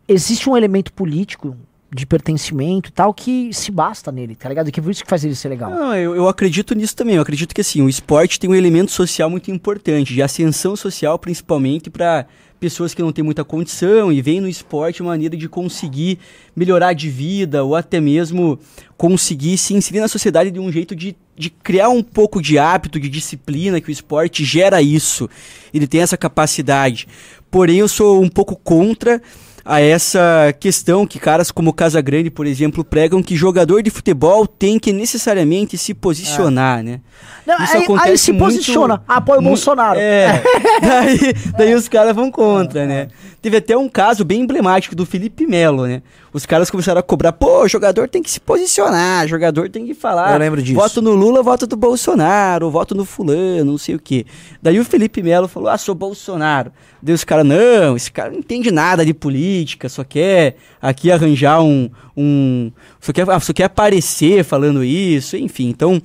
existe um elemento político de pertencimento e tal que se basta nele, tá ligado? Que é por isso que faz ele ser legal. Não, eu, eu acredito nisso também. Eu acredito que assim, o esporte tem um elemento social muito importante, de ascensão social, principalmente para pessoas que não têm muita condição e veem no esporte uma maneira de conseguir melhorar de vida ou até mesmo conseguir se inserir na sociedade de um jeito de, de criar um pouco de hábito, de disciplina, que o esporte gera isso. Ele tem essa capacidade. Porém, eu sou um pouco contra a essa questão que caras como Casagrande, por exemplo, pregam que jogador de futebol tem que necessariamente se posicionar, né? Não, Isso aí, aí acontece se muito- posiciona, apoia o Bolsonaro. É, [LAUGHS] daí, daí os caras vão contra, né? Teve até um caso bem emblemático do Felipe Melo, né? Os caras começaram a cobrar, pô, jogador tem que se posicionar, jogador tem que falar. Eu lembro disso. Voto no Lula, voto do Bolsonaro, voto no fulano, não sei o quê. Daí o Felipe Melo falou, ah, sou Bolsonaro. Daí os caras, não, esse cara não entende nada de política, só quer aqui arranjar um... um só, quer, ah, só quer aparecer falando isso, enfim. Então,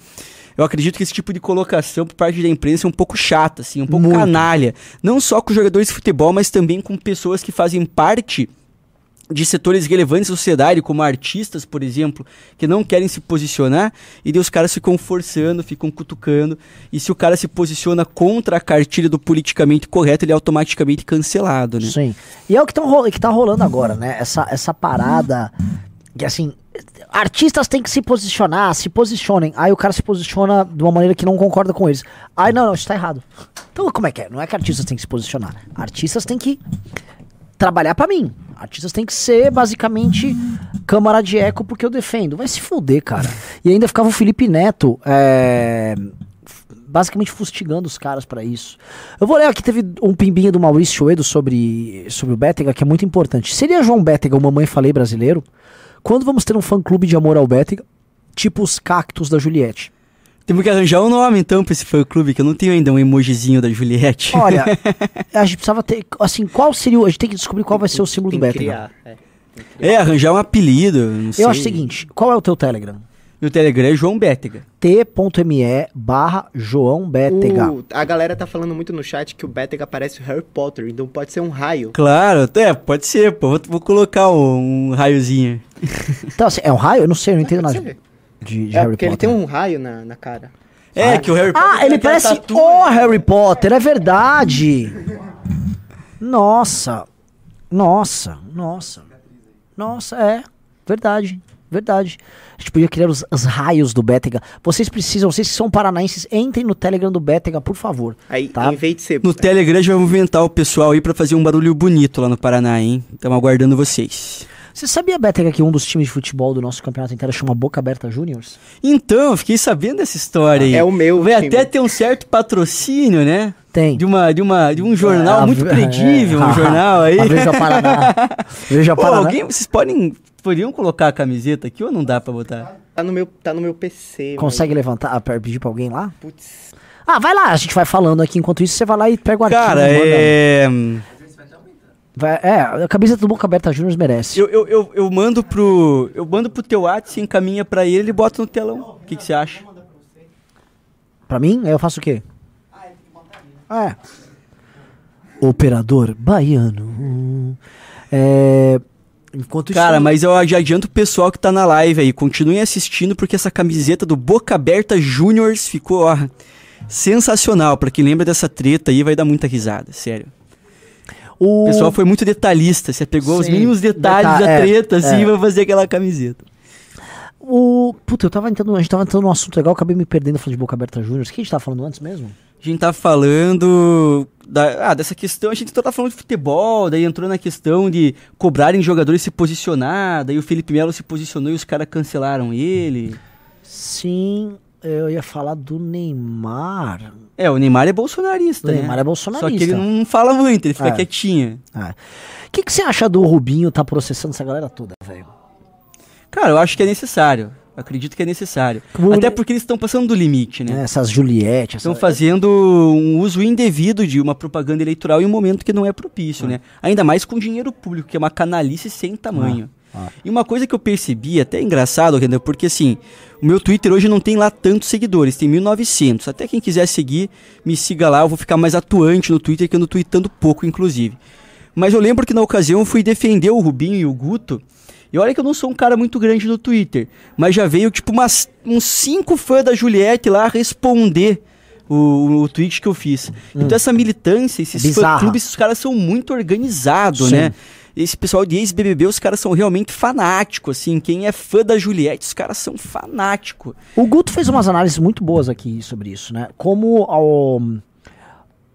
eu acredito que esse tipo de colocação por parte da imprensa é um pouco chata, assim, um pouco Muito. canalha. Não só com jogadores de futebol, mas também com pessoas que fazem parte de setores relevantes da sociedade, como artistas, por exemplo, que não querem se posicionar, e daí os caras ficam forçando, ficam cutucando, e se o cara se posiciona contra a cartilha do politicamente correto, ele é automaticamente cancelado, né? Sim. E é o que, tão, que tá rolando agora, né? Essa, essa parada que assim. Artistas têm que se posicionar, se posicionem. Aí o cara se posiciona de uma maneira que não concorda com eles. Aí não, não, isso tá errado. Então como é que é? Não é que artistas têm que se posicionar. Artistas têm que trabalhar pra mim. Artistas têm que ser basicamente câmara de eco porque eu defendo. Vai se fuder, cara. E ainda ficava o Felipe Neto é, basicamente fustigando os caras pra isso. Eu vou ler aqui, teve um pimbinha do Maurício Edo sobre, sobre o Bétega, que é muito importante. Seria João Bétega o Mamãe Falei brasileiro? Quando vamos ter um fã-clube de amor ao Bétega? Tipo os cactos da Juliette. Temos que arranjar um nome, então, pra esse fã-clube, que eu não tenho ainda um emojizinho da Juliette. Olha, [LAUGHS] a gente precisava ter. Assim, qual seria. o- A gente tem que descobrir qual vai ser o símbolo Tem do criar. é. É, arranjar um apelido, não sei. Eu acho o seguinte: qual é o teu Telegram? Meu Telegram é João Bétega. t.me barra João Bétega. O- a galera tá falando muito no chat que o Bétega parece o Harry Potter, então pode ser um raio. Claro, até, pode ser, pô. Vou, vou colocar um, um raiozinho. Então, assim, é um raio? Eu não sei, eu não entendo Pode nada ser. De, de É Harry porque Potter. ele tem um raio na, na cara. É, que o Harry Potter Ah, ele parece tatu, o? Harry Potter, é verdade. Nossa. Nossa, nossa. Nossa, é. Verdade, verdade. A gente podia criar os, os raios do Bétega. Vocês precisam, vocês que são paranaenses, entrem no Telegram do Bétega, por favor. Aí, Tá. em vez de ser. No Telegram já vai movimentar o pessoal aí pra fazer um barulho bonito lá no Paraná, hein? Estamos aguardando vocês. Você sabia, Betega, que um dos times de futebol do nosso campeonato inteiro chama Boca Aberta Juniors? Então, eu fiquei sabendo dessa história aí. É o meu Vai time. até ter um certo patrocínio, né? Tem. De, uma, de, uma, de um jornal Ah, muito é, credível, um é. [LAUGHS] jornal aí. A Veja Paraná. [LAUGHS] Veja Pô, Paraná. alguém, vocês podem, poderiam colocar a camiseta aqui ou não dá pra botar? Tá no meu, tá no meu PC. Consegue levantar, ah, pedir pra alguém lá? mano. Putz. Ah, vai lá, a gente vai falando aqui. Enquanto isso, você vai lá e pega o arquivo. Cara, e manda. É... Vai- é, a camisa do Boca Aberta Juniors merece. Eu, eu, eu, eu mando pro. Eu mando pro teu WhatsApp, encaminha pra ele ele bota no telão. O que, que você acha? Pra mim, aí eu faço o quê? Ah, é. Operador baiano. É. Enquanto isso. Cara, mas eu já adianto o pessoal que tá na live aí. Continuem assistindo porque essa camiseta do Boca Aberta Juniors ficou, ó, sensacional. Pra quem lembra dessa treta aí, vai dar muita risada, sério. O O pessoal foi muito detalhista. Você pegou os Sim, mínimos detalhes deta- da é, treta, assim, é. pra fazer aquela camiseta. O. Puta, eu tava entrando. A gente tava entrando num assunto legal, acabei me perdendo falando de Boca Aberta Juniors. O que a gente tava falando antes mesmo? A gente tá falando da, ah, dessa questão, a gente tá falando de futebol, daí entrou na questão de cobrarem jogadores se posicionar, daí o Felipe Melo se posicionou e os caras cancelaram ele. Sim, eu ia falar do Neymar. É, o Neymar é bolsonarista, O né? Neymar é bolsonarista. Só que ele não fala muito, ele fica É. quietinho. O que, que você acha do Rubinho tá processando essa galera toda, velho? Cara, eu acho que é necessário. Acredito que é necessário. Como Até porque eles estão passando do limite, né? É, Essas Juliette, Estão essa... fazendo um uso indevido de uma propaganda eleitoral em um momento que não é propício, né? Ainda mais com dinheiro público, que é uma canalice sem tamanho. Ah, ah. E uma coisa que eu percebi, até engraçado, Renan, porque assim, o meu Twitter hoje não tem lá tantos seguidores, tem 1900. Até quem quiser seguir, me siga lá, eu vou ficar mais atuante no Twitter, que eu ando tweetando pouco, inclusive. Mas eu lembro que na ocasião eu fui defender o Rubinho e o Guto. E olha que eu não sou um cara muito grande no Twitter, mas já veio tipo umas, uns cinco fãs da Juliette lá responder o, o tweet que eu fiz. Então essa militância, esses fã-clubes, os caras são muito organizados, né? Esse pessoal de ex-BBB, os caras são realmente fanáticos, assim. Quem é fã da Juliette, os caras são fanáticos. O Guto fez umas análises muito boas aqui sobre isso, né? Como ao,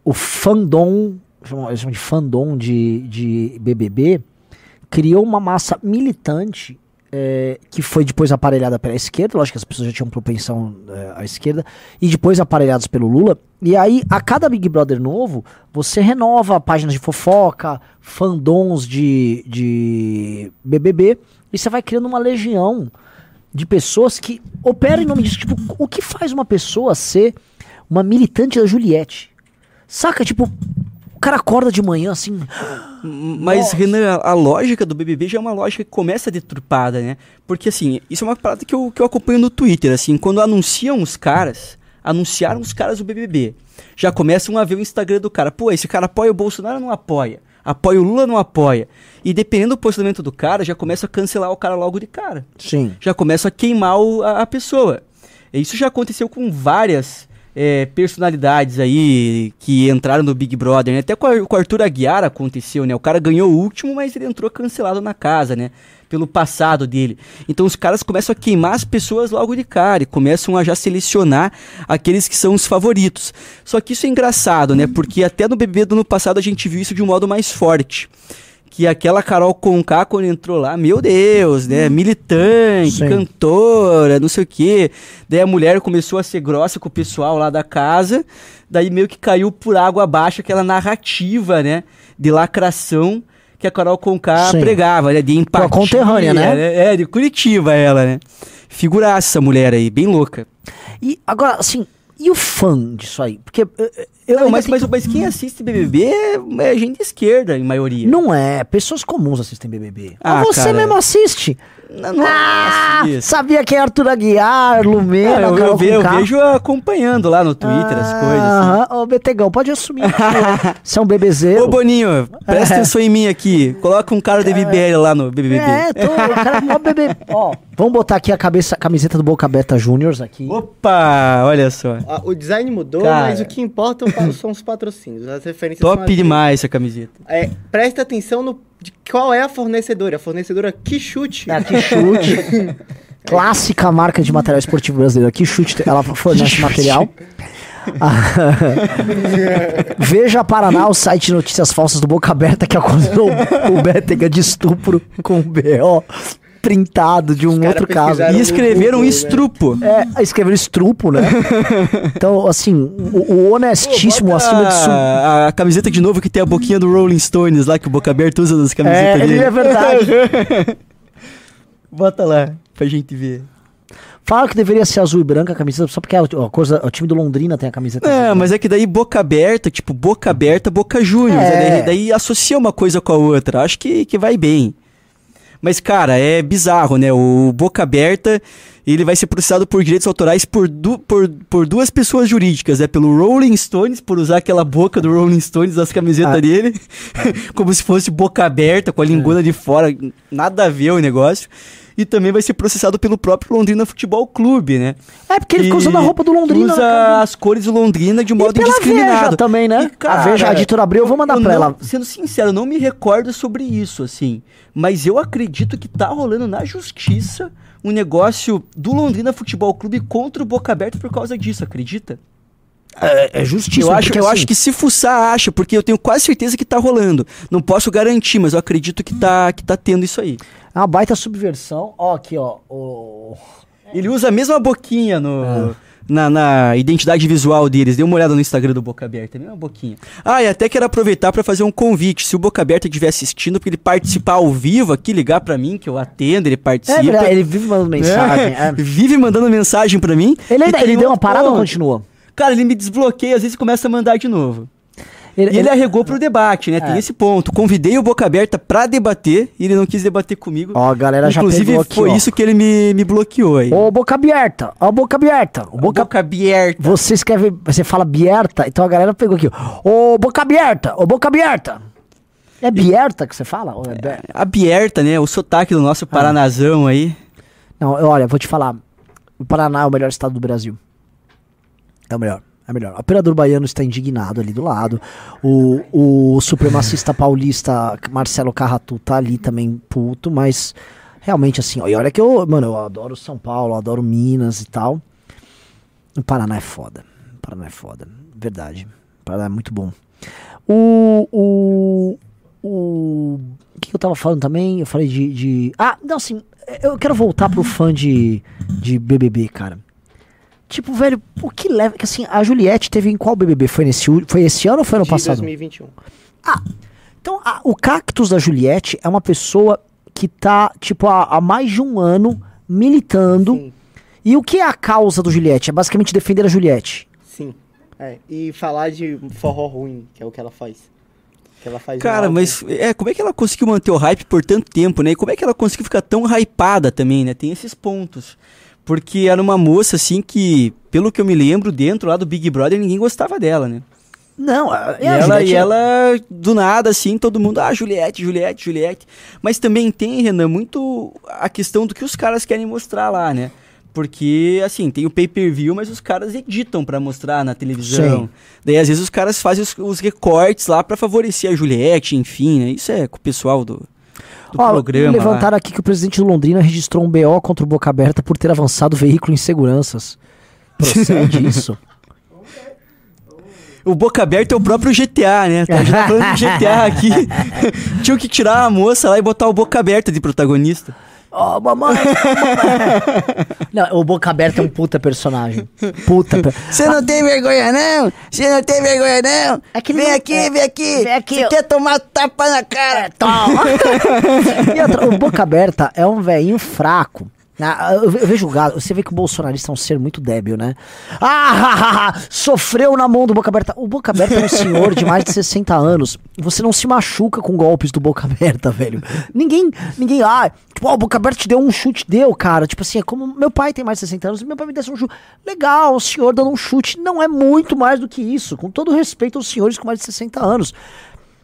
o fandom, eles chamam de fandom de, de BBB, criou uma massa militante é, que foi depois aparelhada pela esquerda, lógico que as pessoas já tinham propensão é, à esquerda, e depois aparelhados pelo Lula. E aí, a cada Big Brother novo, você renova páginas de fofoca, fandoms de, de BBB, e você vai criando uma legião de pessoas que operam em nome disso. Tipo, o que faz uma pessoa ser uma militante da Juliette? Saca? Tipo, cara acorda de manhã assim. Mas, Nossa. Renan, a, a lógica do BBB já é uma lógica que começa deturpada, né? Porque, assim, isso é uma parada que eu, que eu acompanho no Twitter, assim, quando anunciam os caras, anunciaram os caras do BBB, já começam a ver o Instagram do cara. Pô, esse cara apoia o Bolsonaro ou não apoia? Apoia o Lula ou não apoia? E dependendo do posicionamento do cara, já começa a cancelar o cara logo de cara. Sim. já começa a queimar o- a, a pessoa. Isso já aconteceu com várias é, personalidades aí que entraram no Big Brother, né? Até com, o Arthur Aguiar aconteceu, né? O cara ganhou o último, mas ele entrou cancelado na casa, né? Pelo passado dele. Então os caras começam a queimar as pessoas logo de cara e começam a já selecionar aqueles que são os favoritos. Só que isso é engraçado, né? Porque até no BBB do ano passado a gente viu isso de um modo mais forte que aquela Carol Conká, quando entrou lá, meu Deus, né? Militante, Sim. cantora, não sei o quê. Daí a mulher começou a ser grossa com o pessoal lá da casa. Daí meio que caiu por água abaixo aquela narrativa, né? De lacração que a Carol Conká Sim. pregava, né? De empatia. conterrânea, né? É, de Curitiba ela, né? Figuraça essa mulher aí, bem louca. E agora, assim, e o fã disso aí? Porque eh, eh, eu Não, mas, tenho- mas, mas quem assiste BBB é, é gente de esquerda, em maioria. Não é, pessoas comuns assistem BBB. Ah, Ah, você cara. mesmo assiste. Não, não Ah, sabia quem é Arthur Aguiar, Lumena, Ah, eu, eu, ve- eu vejo acompanhando lá no Twitter as coisas. assim. Aham, Ô, Betegão, pode assumir. [LAUGHS] Você é um bebezeiro. Ô Boninho, presta É. atenção em mim aqui. Coloca um cara de BBL lá no BBB. É, tô, o cara é mó bebê. Ó, vamos botar aqui a cabeça, camiseta do Boca Aberta Juniors aqui. Opa, olha só. Ah, o design mudou, Cara. mas o que importa são os patrocínios. As referências Top as demais essa camiseta. É, presta atenção no de qual é a fornecedora. A fornecedora que chute. É, que chute. [LAUGHS] Clássica marca de material esportivo brasileiro. Que chute, ela fornece material. [LAUGHS] Veja Paraná, o site de notícias falsas do Boca Aberta que acusou [LAUGHS] o Bétega de estupro com o BO printado de um cara outro caso. E escreveram Google, né? estrupo. É, escreveram estrupo, né? [LAUGHS] Então, assim, o, o honestíssimo Bota acima de su... a, a camiseta de novo que tem a boquinha do Rolling Stones lá, que o Boca Aberta usa nas camisetas É, ele dele. é verdade. [LAUGHS] Bota lá, pra gente ver. Falaram que deveria ser azul e branca a camiseta, só porque a, a coisa, o time do Londrina tem a camiseta É, azul. mas é que daí boca aberta, tipo, boca aberta, boca juniors. É. Daí, daí associa uma coisa com a outra. Acho que, que vai bem. Mas, cara, é bizarro, né? O Boca Aberta, ele vai ser processado por direitos autorais por, du por, por duas pessoas jurídicas, né? Pelo Rolling Stones, por usar aquela boca do Rolling Stones nas camisetas Ah. dele, [LAUGHS] como se fosse boca aberta, com a lingona de fora, nada a ver o negócio. E também vai ser processado pelo próprio Londrina Futebol Clube, né? É, porque ele fica Que usando a roupa do Londrina. Usa cara. as cores do Londrina de E modo pela indiscriminado. Veja também, né? E, cara, a Veja, a editora Abril, eu vou mandar eu pra não- ela. Sendo sincero, eu não me recordo sobre isso, assim. Mas eu acredito que tá rolando na justiça um negócio do Londrina Futebol Clube contra o Boca Aberta por causa disso, acredita? É, é justíssimo. eu acho, porque, eu assim, acho que se fuçar, acha, porque eu tenho quase certeza que tá rolando. Não posso garantir, mas eu acredito que tá, que tá tendo isso aí. É uma baita subversão. Ó, aqui, ó. O... Ele usa a mesma boquinha no, É. na, na identidade visual deles. Dê uma olhada no Instagram do Boca Aberta, é a mesma boquinha. Ah, e até quero aproveitar para fazer um convite. Se o Boca Aberta estiver assistindo, para ele participar ao vivo aqui, ligar para mim, que eu atendo, ele participa. É verdade, ele vive mandando mensagem. É, é. Vive mandando mensagem para mim. Ele, ainda- ele deu uma parada ou continua? Cara, ele me desbloqueia, às vezes começa a mandar de novo. Ele, E ele arregou pro debate, né? Tem É. esse ponto. Convidei o Boca Aberta pra debater e ele não quis debater comigo. Ó, a galera já Inclusive, pegou aqui, foi ó. isso que ele me, me bloqueou aí. Ô, boca aberta. Ó, boca aberta. O boca... Boca Aberta. Você escreve, você fala Bierta, então a galera pegou aqui. ó. Ô, boca aberta. Ô, boca aberta. É Bierta que você fala? Ou é Ber- Aberta, né? O sotaque do nosso Paranazão aí. Não, olha, vou te falar. O Paraná é o melhor estado do Brasil. É o melhor. É melhor. O operador baiano está indignado ali do lado. O, o supremacista paulista Marcelo Carratu tá ali também puto, mas realmente assim, ó, e olha que eu, mano, eu adoro São Paulo, adoro Minas e tal. O Paraná é foda. O Paraná é foda. Verdade. O Paraná é muito bom. O. O. O. O que eu tava falando também? Eu falei de. de- Ah, não, assim. Eu quero voltar pro fã de, de BBB, cara. Tipo, velho, o que leva. Que assim, a Juliette teve em qual BBB? Foi, nesse, foi esse ano ou foi ano de passado? 2021. Então, a- o Cactus da Juliette é uma pessoa que tá, tipo, há, há mais de um ano militando. Sim, E o que é a causa do Juliette? É basicamente defender a Juliette. sim. É, e falar de forró ruim, que é o que ela faz. Que ela faz Cara, álbum. mas é, como é que ela conseguiu manter o hype por tanto tempo, né? E como é que ela conseguiu ficar tão hypada também, né? Tem esses pontos. Porque era uma moça, assim, que, pelo que eu me lembro, dentro lá do Big Brother, ninguém gostava dela, né? Não, a, E ela, e ela, do nada, assim, todo mundo, ah, Juliette, Juliette, Juliette. Mas também tem, Renan, muito a questão do que os caras querem mostrar lá, né? Porque, assim, tem o pay-per-view, mas os caras editam pra mostrar na televisão. Sim. Daí, às vezes, os caras fazem os, os recortes lá pra favorecer a Juliette, enfim, né? Isso é com o pessoal do, do Ó, programa. lá. levantaram aqui que o presidente do Londrina registrou um BO contra o Boca Aberta por ter avançado o veículo em seguranças. Procede [LAUGHS] isso? O Boca Aberta é o próprio GTA, né? Tá, tá falando de GTA aqui. [LAUGHS] Tinham que tirar a moça lá e botar o Boca Aberta de protagonista. Ó, mamãe, mamãe. [LAUGHS] Não, o Boca Aberta é um puta personagem. Puta. per- Você não tem vergonha, não? Você não tem vergonha, não? É vem não- aqui, é- vem aqui. vem aqui, Você ó. quer tomar tapa na cara? Toma. [LAUGHS] e outra, o Boca Aberta é um velhinho fraco. Ah, Eu ve- eu vejo o gado, você vê que o bolsonarista é um ser muito débil, né? Ah, sofreu na mão do Boca Aberta. O Boca Aberta é um senhor de mais de 60 anos. Você não se machuca com golpes do Boca Aberta, velho. Ninguém, ninguém, ah, tipo, ó, o Boca Aberta te deu um chute, deu, cara. Tipo assim, é como meu pai tem mais de 60 anos meu pai me desse um chute. Legal, o senhor dando um chute. Não é muito mais do que isso. Com todo respeito aos senhores com mais de 60 anos.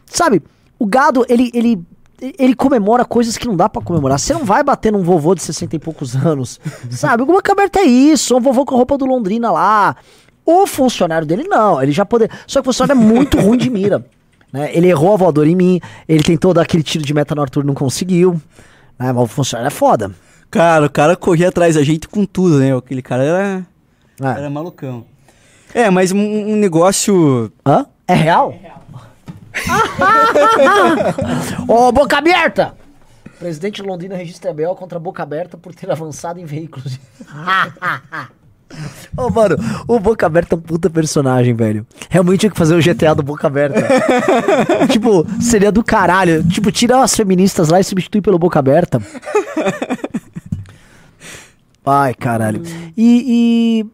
Sabe, o gado, ele, ele, ele comemora coisas que não dá pra comemorar. Você não vai bater num vovô de 60 e poucos anos. [LAUGHS] sabe, o Boca Aberta é isso, um vovô com a roupa do Londrina lá. O funcionário dele, não, ele já poderia. Só que o funcionário é muito [LAUGHS] ruim de mira. Né? Ele errou a voadora em mim, ele tentou dar aquele tiro de meta no Arthur, não conseguiu. Né? Mas o funcionário é foda. Cara, o cara corria atrás da gente com tudo, né? Aquele cara era, né? era malucão. É, mas um, um negócio. Hã? É real? Ô, boca aberta! Presidente de Londrina registra BO contra Boca Aberta por ter avançado em veículos. Ô, mano, o Boca Aberta é um puta personagem, velho. Realmente tinha que fazer o GTA do Boca Aberta. [LAUGHS] tipo, seria do caralho. Tipo, tira as feministas lá e substitui pelo Boca Aberta. [LAUGHS] Ai, caralho. E-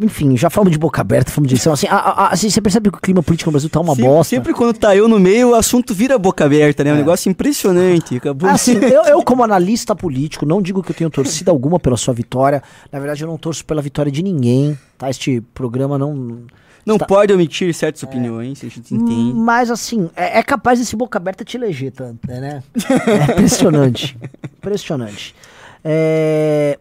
Enfim, já falamos de boca aberta, falamos de eleição. Assim, a- a- assim, você percebe que o clima político no Brasil tá uma sempre, bosta. sempre quando tá eu no meio, o assunto vira boca aberta, né? É um negócio impressionante. Acabou. Assim, eu, eu, como analista político, não digo que eu tenho torcida alguma pela sua vitória. Na verdade, eu não torço pela vitória de ninguém, tá? Este programa não. Não está- pode omitir certas opiniões, a gente entende. Mas assim, é, é capaz desse boca aberta te eleger, tanto, né? É impressionante. [LAUGHS] impressionante. É,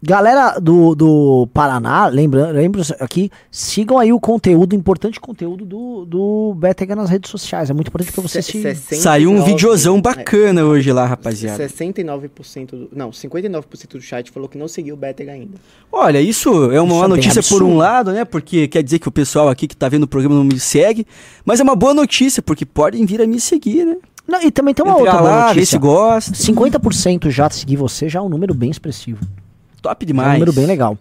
Galera do, do Paraná, lembra, lembra aqui, sigam aí o conteúdo, importante conteúdo do, do Betega nas redes sociais. É muito importante pra você se. 69 Saiu um videozão bacana hoje lá, rapaziada. 69% do, não, 59% do chat falou que não seguiu o Betega ainda. Olha, isso é uma Isso é notícia por um lado, né? Porque quer dizer que o pessoal aqui que tá vendo o programa não me segue. Mas é uma boa notícia, porque podem vir a me seguir, né? Não, e também tem uma Entrar outra boa lá, ver se notícia. gosta. 50% já seguir você já é um número bem expressivo. Top É um demais. número bem legal.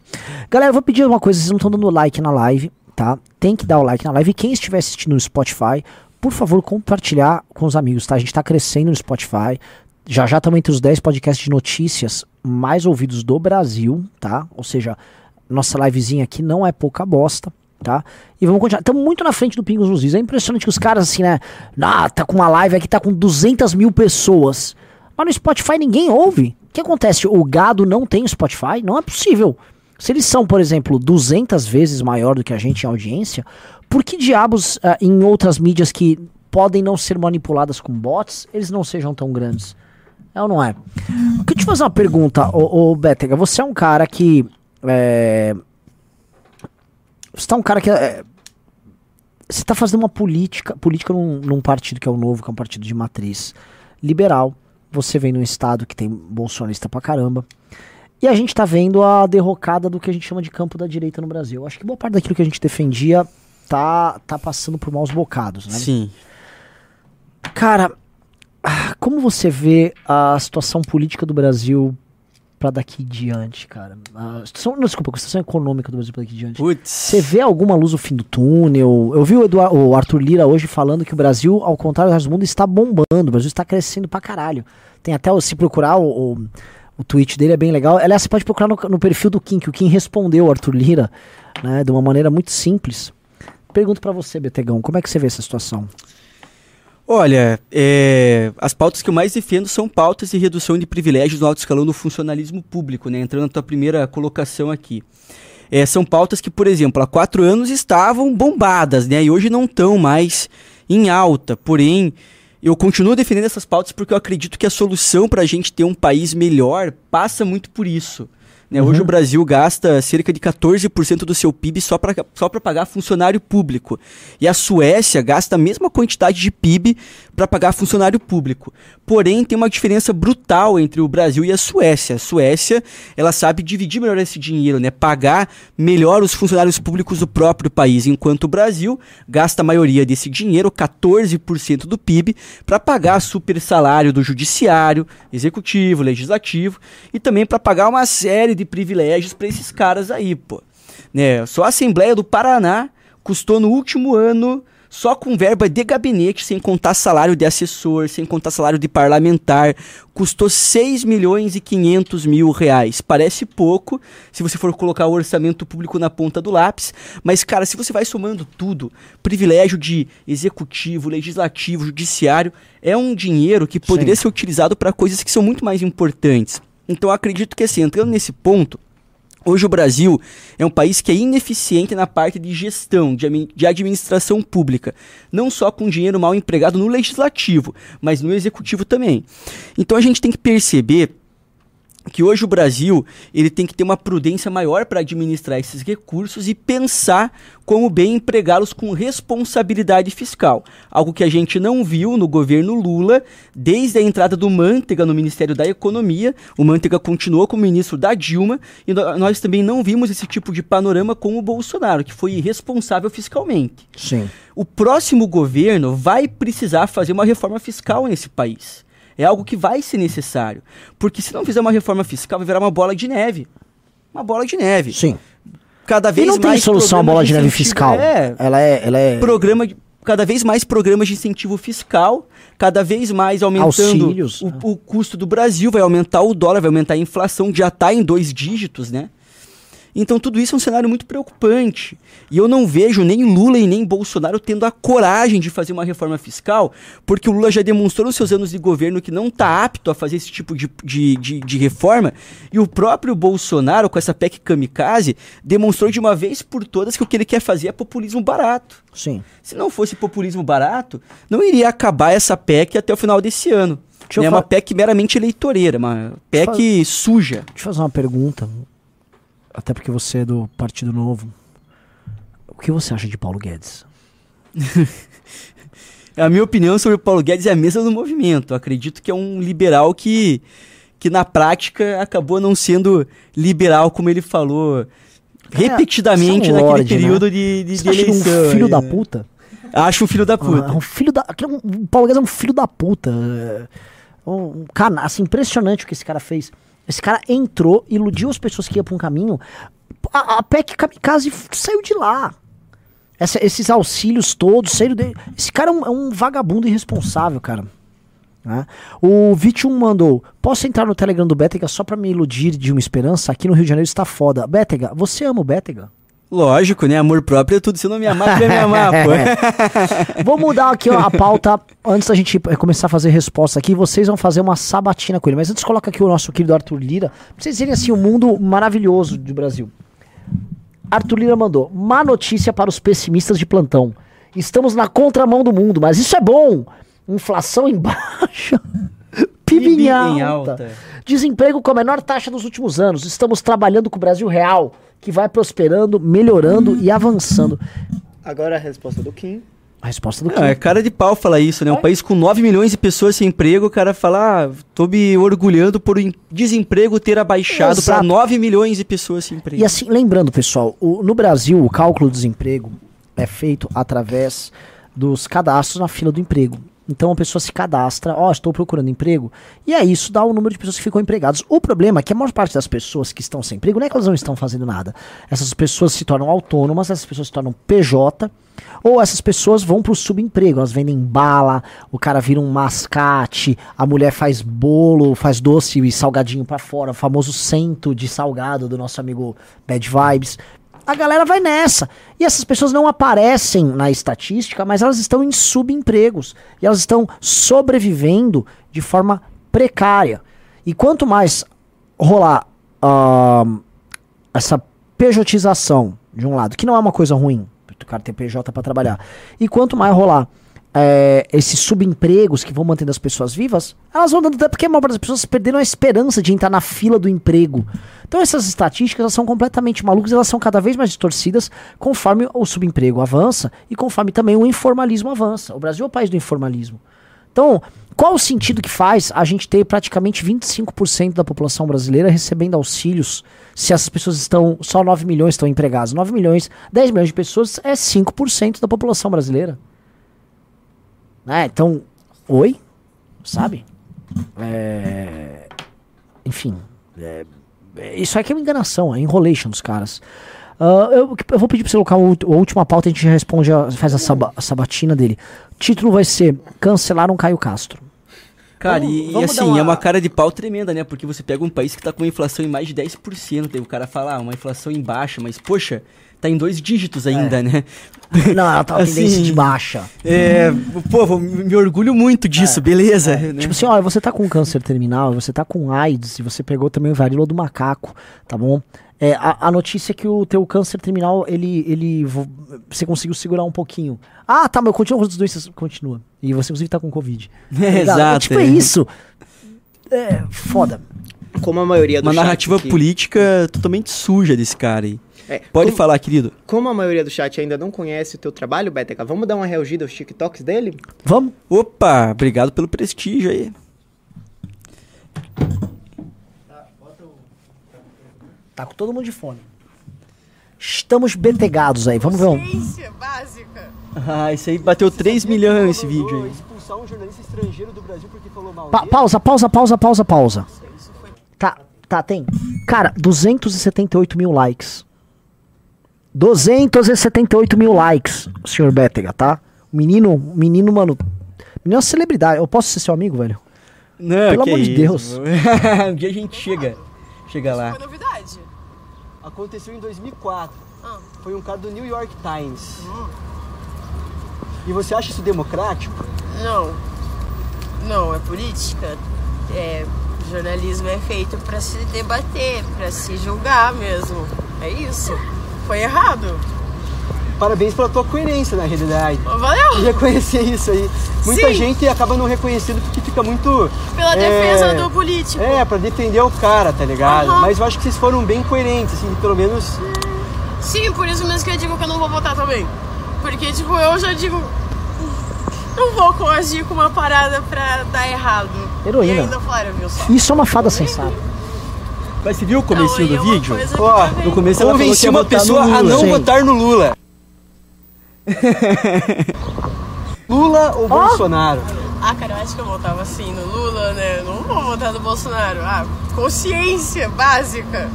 Galera, eu vou pedir uma coisa, vocês não estão dando like na live, tá? Tem que dar o like na live. E quem estiver assistindo no Spotify, por favor, compartilhar com os amigos, tá? A gente tá crescendo no Spotify. Já já estamos entre os 10 podcasts de notícias mais ouvidos do Brasil, tá? Ou seja, nossa livezinha aqui não é pouca bosta, tá? E vamos continuar. Estamos muito na frente do Pingos nos Is. É impressionante que os caras, assim, né? Ah, tá com uma live aqui, tá com 200 mil pessoas. Mas no Spotify ninguém ouve. O que acontece? O gado não tem Spotify? Não é possível. Se eles são, por exemplo, 200 vezes maior do que a gente em audiência, por que diabos ah, em outras mídias que podem não ser manipuladas com bots, eles não sejam tão grandes? É ou não é? Eu queria te fazer uma pergunta, ô, ô. Você é um cara que. É... Você tá um cara que. é, Você tá fazendo uma política, política num, num partido que é o novo, que é um partido de matriz liberal. Você vem num estado que tem bolsonarista pra caramba. E a gente tá vendo a derrocada do que a gente chama de campo da direita no Brasil. Acho que boa parte daquilo que a gente defendia tá, tá passando por maus bocados, né? Sim. Cara, ah, como você vê a situação política do Brasil pra daqui diante, cara? A situação, não, desculpa, a situação econômica do Brasil pra daqui diante. Você vê alguma luz no fim do túnel? Eu vi o, Eduar- o Arthur Lira hoje falando que o Brasil, ao contrário do resto do mundo, está bombando. O Brasil está crescendo pra caralho. Tem até, o- se procurar o, o, o tweet dele, é bem legal. Aliás, você pode procurar no, no perfil do Kim, que o Kim respondeu o Arthur Lira, né, de uma maneira muito simples. Pergunto pra você, Betegão, como é que você vê essa situação? Olha, é, as pautas que eu mais defendo são pautas de redução de privilégios no alto escalão do funcionalismo público, né? Entrando na tua primeira colocação aqui. É, são pautas que, por exemplo, há quatro anos estavam bombadas, né? E hoje não estão mais em alta. Porém, eu continuo defendendo essas pautas porque eu acredito que a solução para a gente ter um país melhor passa muito por isso. Né? Hoje o Brasil gasta cerca de 14% do seu PIB só para só pra pagar funcionário público. E a Suécia gasta a mesma quantidade de PIB para pagar funcionário público. Porém, tem uma diferença brutal entre o Brasil e a Suécia. A Suécia, ela sabe dividir melhor esse dinheiro, né? Pagar melhor os funcionários públicos do próprio país, enquanto o Brasil gasta a maioria desse dinheiro, 14% do PIB, para pagar super salário do judiciário, executivo, legislativo e também para pagar uma série de privilégios para esses caras aí, pô. Né? Só a Assembleia do Paraná custou no último ano só com verba de gabinete, sem contar salário de assessor, sem contar salário de parlamentar, custou 6 milhões e 500 mil reais. Parece pouco, se você for colocar o orçamento público na ponta do lápis, mas, cara, se você vai somando tudo, privilégio de executivo, legislativo, judiciário, é um dinheiro que poderia ser utilizado para coisas que são muito mais importantes. Então, acredito que, assim, entrando nesse ponto, Hoje o Brasil é um país que é ineficiente na parte de gestão, de administração pública. Não só com dinheiro mal empregado no legislativo, mas no executivo também. Então a gente tem que perceber que hoje o Brasil ele tem que ter uma prudência maior para administrar esses recursos e pensar como bem empregá-los com responsabilidade fiscal. Algo que a gente não viu no governo Lula desde a entrada do Manteiga no Ministério da Economia. O Manteiga continuou como ministro da Dilma e nós também não vimos esse tipo de panorama com o Bolsonaro, que foi irresponsável fiscalmente. Sim. O próximo governo vai precisar fazer uma reforma fiscal nesse país. É algo que vai ser necessário. Porque se não fizer uma reforma fiscal, vai virar uma bola de neve. Uma bola de neve. Sim. Cada E vez não tem mais solução a bola de neve fiscal. É, Ela é. Ela é... programa de- cada vez mais programas de incentivo fiscal, cada vez mais aumentando Auxílios, o, né? o custo do Brasil, vai aumentar o dólar, vai aumentar a inflação, já está em dois dígitos, né? Então tudo isso é um cenário muito preocupante. E eu não vejo nem Lula e nem Bolsonaro tendo a coragem de fazer uma reforma fiscal, porque o Lula já demonstrou nos seus anos de governo que não está apto a fazer esse tipo de, de, de, de reforma. E o próprio Bolsonaro, com essa PEC kamikaze, demonstrou de uma vez por todas que o que ele quer fazer é populismo barato. Sim. Se não fosse populismo barato, não iria acabar essa PEC até o final desse ano. Deixa É fa- uma PEC meramente eleitoreira, uma PEC suja. Deixa eu fazer uma pergunta. Até porque você é do Partido Novo. O que você acha de Paulo Guedes? [LAUGHS] A minha opinião sobre o Paulo Guedes é a mesma do movimento. Eu acredito que é um liberal que, que na prática acabou não sendo liberal como ele falou repetidamente você é naquele lorde, né? período de, de, Você de ele eleição. um filho aí, da né? puta? Acho um filho da Ah, é puta. um filho da. é um- O Paulo Guedes é um filho da puta. É Um cana, assim, impressionante o que esse cara fez. Esse cara entrou, iludiu as pessoas que iam pra um caminho. A, a PEC Kamikaze saiu de lá. Essa- esses auxílios todos saíram dele. Esse cara é um, é um vagabundo irresponsável, cara. Né? O Vitium mandou: Posso entrar no Telegram do Bétega só pra me iludir de uma esperança? Aqui no Rio de Janeiro está foda. Bétega, você ama o Bétega? Lógico, né? Amor próprio é tudo. Se não me amar, vai me amar, pô. [LAUGHS] Vou mudar aqui ó, a pauta antes da gente eh, começar a fazer resposta aqui. Vocês vão fazer uma sabatina com ele. Mas antes, coloca aqui o nosso querido Arthur Lira. Pra vocês verem assim o mundo maravilhoso do Brasil. Arthur Lira mandou: má notícia para os pessimistas de plantão. Estamos na contramão do mundo, mas isso é bom. Inflação em baixa. [LAUGHS] PIB em PIB em alta. alta. Desemprego com a menor taxa dos últimos anos. Estamos trabalhando com o Brasil real, que vai prosperando, melhorando e avançando. Agora a resposta do Kim. A resposta do Não, é Kim. cara de pau falar isso, né? Um país com 9 milhões de pessoas sem emprego, o cara fala, ah, tô me orgulhando por desemprego ter abaixado para Exato. 9 milhões de pessoas sem emprego. E assim, lembrando, pessoal, o- no Brasil, o cálculo do desemprego é feito através dos cadastros na fila do emprego. Então a pessoa se cadastra, ó, estou procurando emprego, e aí isso dá o número de pessoas que ficam empregadas. O problema é que a maior parte das pessoas que estão sem emprego não é que elas não estão fazendo nada. Essas pessoas se tornam autônomas, essas pessoas se tornam PJ, ou essas pessoas vão pro subemprego, elas vendem bala, o cara vira um mascate, a mulher faz bolo, faz doce e salgadinho pra fora, o famoso cento de salgado do nosso amigo Bad Vibes. A galera vai nessa. E essas pessoas não aparecem na estatística, mas elas estão em subempregos. E elas estão sobrevivendo de forma precária. E quanto mais rolar ahn, essa pejotização, de um lado, que não é uma coisa ruim, o cara ter PJ para trabalhar, e quanto mais rolar é, esses subempregos que vão mantendo as pessoas vivas, elas vão dando até porque a parte das pessoas perderam a esperança de entrar na fila do emprego. Então essas estatísticas são completamente malucas, elas são cada vez mais distorcidas conforme o subemprego avança e conforme também o informalismo avança. O Brasil é o país do informalismo. Então, qual o sentido que faz a gente ter praticamente 25% da população brasileira recebendo auxílios se essas pessoas estão, só 9 milhões estão empregadas? 9 milhões, 10 milhões de pessoas é 5% da população brasileira. Né? Então, oi? Sabe? É, Enfim, é, isso aqui é uma enganação, é enrolation dos caras. Ah, eu, eu vou pedir pra você colocar o, a última pauta, a gente responde, a- faz a, saba- a sabatina dele. O título vai ser Cancelaram Caio Castro. Cara, Vamos- e, e vamos assim, uma- é uma cara de pau tremenda, né? Porque você pega um país que tá com uma inflação em mais de 10%, aí o cara fala, ah, uma inflação em baixa, mas poxa, tá em dois dígitos ainda, né? Não, ela tá uma Assim, tendência de baixa. É, pô, vou- me orgulho muito disso, beleza? né? Tipo assim, olha, você tá com câncer terminal, você tá com AIDS, e você pegou também o varíola do macaco, tá bom? É, a, a notícia é que o teu câncer terminal, ele, ele, vo- você conseguiu segurar um pouquinho. Ah, tá, mas continua com as doenças, continua. E você inclusive tá com Covid. [LAUGHS] Tá É, exato, Tipo, é é. isso. É, foda. como a maioria do Uma narrativa aqui- política totalmente suja desse cara aí. É, Pode como, falar, querido. Como a maioria do chat ainda não conhece o teu trabalho, Betega, vamos dar uma reagida aos TikToks dele? Vamos? Opa, obrigado pelo prestígio aí. Tá com todo mundo de fone. Estamos betegados aí, vamos ver um. Ciência básica. Ah, isso aí bateu 3 milhões esse vídeo aí. expulsar um jornalista estrangeiro do Brasil porque falou mal Pa- pausa, pausa, pausa, pausa, pausa. Tá, tá, tem. Cara, 278 mil likes. 278 mil likes, senhor Bétega, tá? O menino, menino, mano. Menino é uma celebridade. Eu posso ser seu amigo, velho? Não, Pelo que amor de isso, Deus. [LAUGHS] um dia a gente chega, chega lá. Foi novidade. Aconteceu em 2004. Ah. Foi um caso do New York Times. E você acha isso democrático? Não. Não, é política. É, jornalismo é feito pra se debater, pra se julgar mesmo. É isso. Foi errado. Parabéns pela tua coerência na realidade. E Valeu! reconhecer isso aí. Muita Sim. gente acaba não reconhecendo porque fica muito. Pela é, defesa do político. É, pra defender o cara, tá ligado? Aham. Mas eu acho que vocês foram bem coerentes, assim, pelo menos. Sim, por isso mesmo que eu digo que eu não vou votar também. Porque, tipo, eu já digo. Não vou coagir com uma parada pra dar errado. Heroína. E ainda falaram, viu só? Isso é uma fada sensata. Mas você viu o comecinho Não, do é vídeo? Ó, tá No começo ela falou que Convenci uma pessoa no a Lula. não Sim. votar no Lula. [LAUGHS] Lula ou Bolsonaro? Ah, cara, eu acho que eu votava assim no Lula, né? Não vou votar no Bolsonaro. Ah, consciência básica.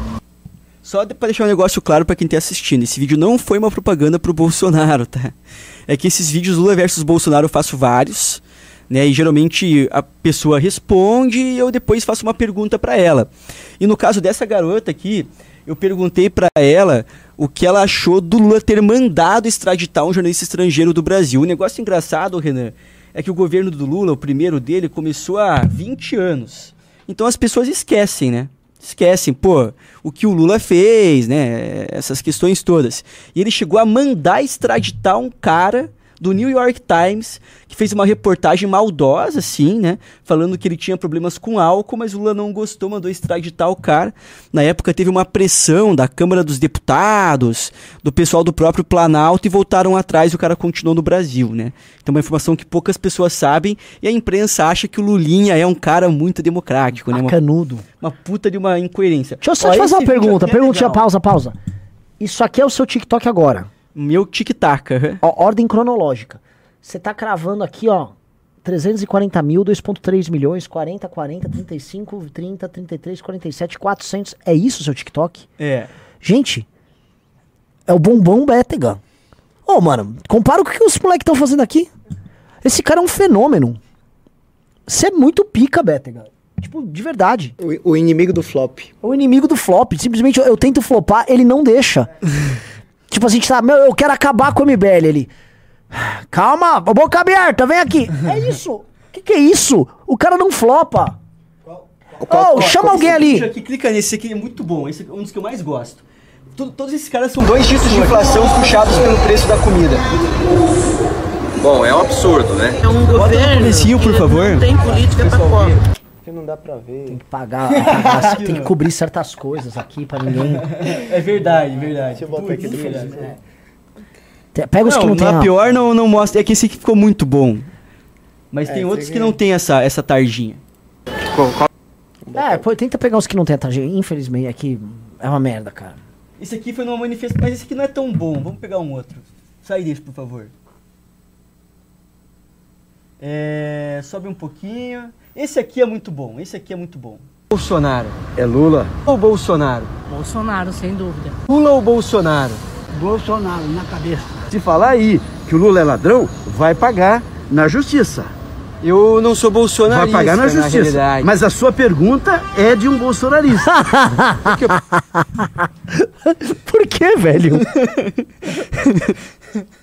Só pra deixar um negócio claro pra quem tá assistindo, esse vídeo não foi uma propaganda pro Bolsonaro, tá? É que esses vídeos Lula versus Bolsonaro eu faço vários, né? E geralmente a pessoa responde e eu depois faço uma pergunta pra ela. E no caso dessa garota aqui, eu perguntei pra ela o que ela achou do Lula ter mandado extraditar um jornalista estrangeiro do Brasil. O negócio engraçado, Renan, é que o governo do Lula, o primeiro dele, começou há 20 anos. Então as pessoas esquecem, né? Esquecem, pô, o que o Lula fez, né? Essas questões todas. E ele chegou a mandar extraditar um cara do New York Times, que fez uma reportagem maldosa, assim, né? Falando que ele tinha problemas com álcool, mas o Lula não gostou, mandou extraditar o cara. Na época teve uma pressão da Câmara dos Deputados, do pessoal do próprio Planalto, e voltaram atrás e o cara continuou no Brasil, né? Então, uma informação que poucas pessoas sabem, e a imprensa acha que o Lulinha é um cara muito democrático, né? Uma, Canudo. uma puta de uma incoerência. Deixa eu só Ó, te fazer uma pergunta. é Perguntinha, legal. pausa, pausa. Isso aqui é o seu TikTok agora. Meu tic-tac. Ó, ordem cronológica. Você tá cravando aqui, ó. 340 mil, 2.3 milhões, 40, 40, 35, 30, 33, 47, 400. É isso o seu TikTok? É. Gente, é o bombom Bétega. Ô, mano, compara com o que os moleques estão fazendo aqui. Esse cara é um fenômeno. Você é muito pica, Bétega. Tipo, de verdade. O, o inimigo do flop. O inimigo do flop. Simplesmente eu, eu tento flopar, ele não deixa. [LAUGHS] tipo, a gente tá, meu, eu quero acabar com o MBL. Ele. Calma, boca aberta, vem aqui. É isso. O que, que é isso? O cara não flopa. Ô, chama alguém Esse ali. aqui, clica nesse aqui, é muito bom. Esse é um dos que eu mais gosto. Tu- todos esses caras são Dois dígitos de inflação puxados pelo preço da comida. Bom, é um absurdo, né? É um governo. comecinho, por que favor. Não tem política pra pobre. Que não dá pra ver. Tem que pagar, pagar- [LAUGHS] tem que cobrir certas coisas aqui pra ninguém. É verdade, verdade. Deixa eu botar aqui do Verdade. Te- Pega os que Não, não tem. na a- pior não, não mostra. É que esse aqui ficou muito bom. Mas É, tem outros que é- não tem essa, essa tardinha. É, pô, tenta pegar os que não tem a tarjeta. Infelizmente, aqui é uma merda, cara. Esse aqui foi numa manifestação. Mas esse aqui não é tão bom. Vamos pegar um outro. Sai desse, por favor. É, sobe um pouquinho. Esse aqui é muito bom. Esse aqui é muito bom. Bolsonaro. É Lula ou Bolsonaro? Bolsonaro, sem dúvida. Lula ou Bolsonaro? Bolsonaro na cabeça. Se falar aí que o Lula é ladrão, vai pagar na justiça. Eu não sou Vai bolsonarista, pagar na justiça. realidade. Mas a sua pergunta é de um bolsonarista. [LAUGHS] Por que, velho? [LAUGHS]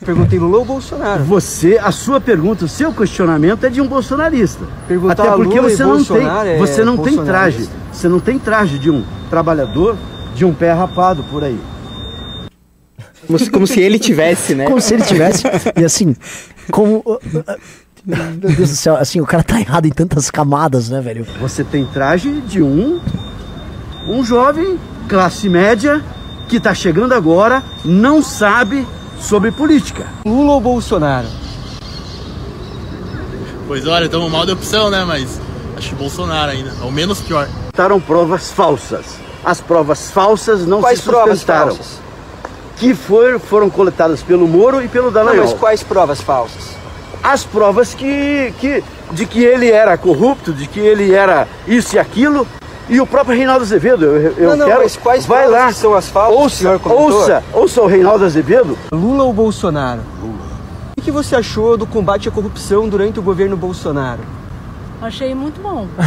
Perguntei Lula ou Bolsonaro. Você, a sua pergunta, o seu questionamento é de um bolsonarista. Perguntar Até porque Lula e você não tem, Bolsonaro é você não tem traje. Você não tem traje de um trabalhador, de um pé rapado por aí. Como se, como se ele tivesse, né? Como se ele tivesse. E assim, como. Meu Deus do céu, assim, o cara tá errado em tantas camadas, né, velho? Você tem traje de um Um jovem, classe média, que está chegando agora, não sabe sobre política. Lula ou Bolsonaro? Pois olha, estamos mal de opção, né? Mas acho que Bolsonaro ainda. É o menos pior. Botaram provas falsas. As provas falsas não Quais se provas sustentaram. falsas? Que for- foram coletadas pelo Moro e pelo Não, Dallagnol. mas quais provas falsas? As provas que, que, de que ele era corrupto, de que ele era isso e aquilo. E o próprio Reinaldo Azevedo, eu, eu Não, não, quero... mas quais vai lá, que são as o ouça, senhor comentou? ouça, ouça o Reinaldo Azevedo. Lula ou Bolsonaro? Lula. O que você achou do combate à corrupção durante o governo Bolsonaro? Achei muito bom. [LAUGHS]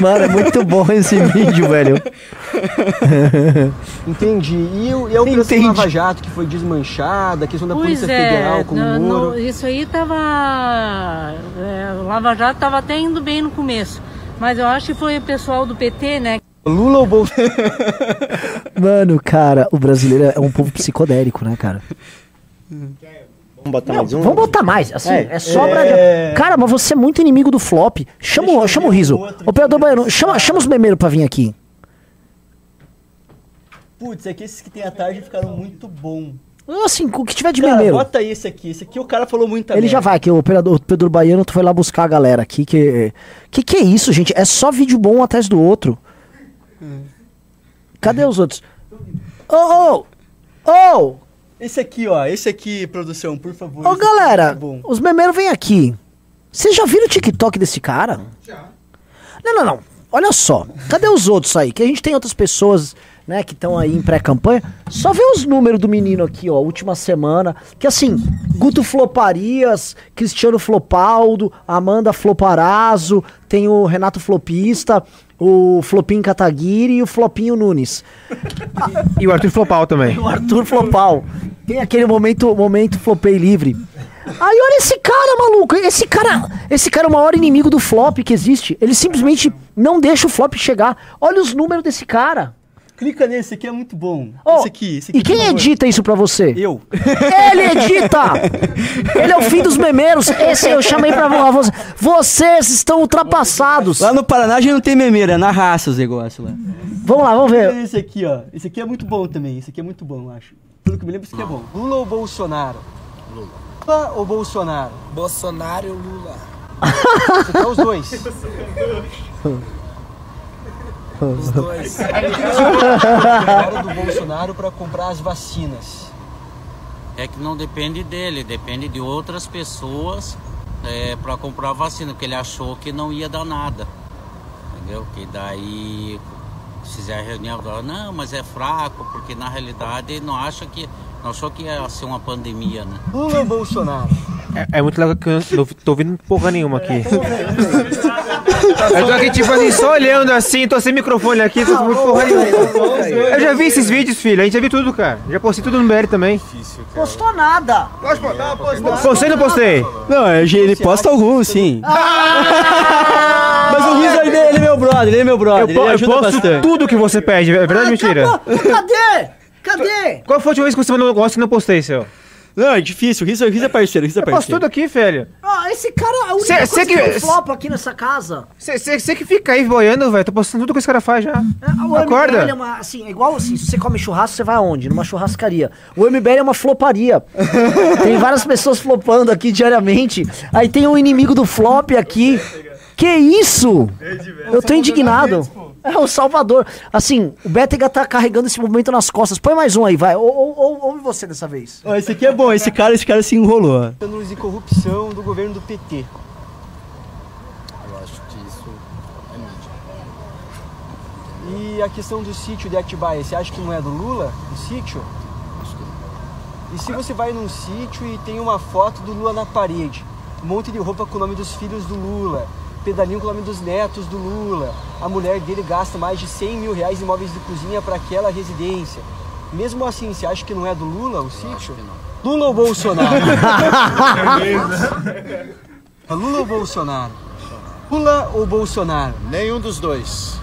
Mano, é muito bom esse vídeo, velho. [LAUGHS] Entendi. E, o- e a Operação Entendi. Lava Jato, que foi desmanchada, a questão da pois Polícia é, Federal com no- o no- Moro. isso aí tava. É, o Lava Jato tava até indo bem no começo. Mas eu acho que foi o pessoal do PT, né? Lula ou Bolsonaro? [LAUGHS] Mano, cara, o brasileiro é um povo psicodélico, né, cara? Vamos botar mais um? Vamos botar mais, assim, é, É. só pra... É. Cara, mas você é muito inimigo do flop. Chama, o- chama o riso. Operador Baiano, chama, chama os memeiros pra vir aqui. Putz, é que esses que tem à tarde ficaram muito bom. Assim, o que tiver de Cara, memeiro. bota esse aqui. Esse aqui o cara falou muito Ele já vai, que o operador Pedro Baiano foi lá buscar a galera aqui. Que, que que é isso, gente? É só vídeo bom um atrás do outro. Cadê os outros? Ô, ô! Ô! Esse aqui, ó. Esse aqui, produção, por favor. Ô, galera, bom. os memeiros vêm aqui. Vocês já viram o TikTok desse cara? Já. Não, não, não. Olha só. Cadê os outros aí? Que a gente tem outras pessoas, né, que estão aí em pré-campanha. Só vê os números do menino aqui, ó, última semana. Que assim, Guto Floparias, Cristiano Flopaldo, Amanda Floparazzo, tem o Renato Flopista, o Flopinho Kataguiri e o Flopinho Nunes. E o Arthur Flopal também. O Arthur Flopal. Tem aquele momento, momento flopei livre. Aí olha esse cara, maluco. Esse cara, esse cara é o maior inimigo do flop que existe. Ele simplesmente não deixa o flop chegar. Olha os números desse cara. Clica nesse, esse aqui é muito bom. Ó, esse aqui, esse aqui. e quem edita isso pra você? Eu. Ele edita! Ele é o fim dos memeiros. Esse eu chamei pra você. Vocês estão ultrapassados. Lá no Paraná já não tem memeira, é na raça os negócios lá. Vamos lá, vamos ver. Esse aqui, ó. Esse aqui é muito bom também. Esse aqui é muito bom, eu acho. Pelo que me lembro, esse aqui é bom. Lula ou Bolsonaro? Lula. Lula ou Bolsonaro? Bolsonaro ou Lula? Você quer os dois? [LAUGHS] Os dois. Hora do Bolsonaro para comprar as vacinas. É que não depende dele, depende de outras pessoas é, para comprar a vacina, porque ele achou que não ia dar nada. Entendeu? Que daí fizer a reunião, fala, não, mas é fraco, porque na realidade não acha que. Não achou que ia ser uma pandemia, né? Lula ou Bolsonaro? É, é muito legal que eu não tô ouvindo porra nenhuma aqui. [LAUGHS] Eu tô aqui, tipo assim, só olhando assim, tô sem microfone aqui, tô ouvindo porra nenhuma. Eu já vi esses vídeos, filho, a gente já viu tudo, cara. Já postei tudo no BR também. Postou nada. Postei ou não postei? Não, é, ele posta alguns, sim. [LAUGHS] Mas o Riso, ele, ele é meu brother, ele é meu brother, Eu, po- ele eu ajuda posto bastante. tudo que você pede, é verdade ou mentira? Cadê? Cadê? Qual foi a última vez que você mandou um negócio que não postei, seu? Não, é difícil, o Riso, o Riso é parceiro, o Riso é Eu posto parceiro. tudo aqui, velho. Ah, esse cara, a única Cê- coisa cê que, que- eu flopo aqui nessa casa. Você que fica aí boiando, velho, tô postando tudo que esse cara faz já. O Acorda. MBL é uma, assim, é igual assim, se você come churrasco, você vai aonde? Numa churrascaria. O MBL é uma floparia. [LAUGHS] tem várias pessoas flopando aqui diariamente. Aí tem um inimigo do flop aqui. Que isso? Eu tô indignado. É o Salvador. Assim, o Bétega tá carregando esse movimento nas costas. Põe mais um aí, vai. Ou, ou, ou- ouve você dessa vez. Ó, esse aqui é bom, esse cara, esse cara se enrolou. ó. Escândalos de corrupção do governo do PT. Eu acho que isso é mídia. E a questão do sítio de Atibaia, você acha que não é do Lula, o sítio? Acho que não. E se você vai num sítio e tem uma foto do Lula na parede, um monte de roupa com o nome dos filhos do Lula, pedalinho com o nome dos netos do Lula, a mulher dele gasta mais de 100 mil reais em móveis de cozinha para aquela residência. Mesmo assim, você acha que não é do Lula o sítio? Lula ou Bolsonaro? [LAUGHS] É Lula ou Bolsonaro? Lula ou Bolsonaro? Nenhum dos dois.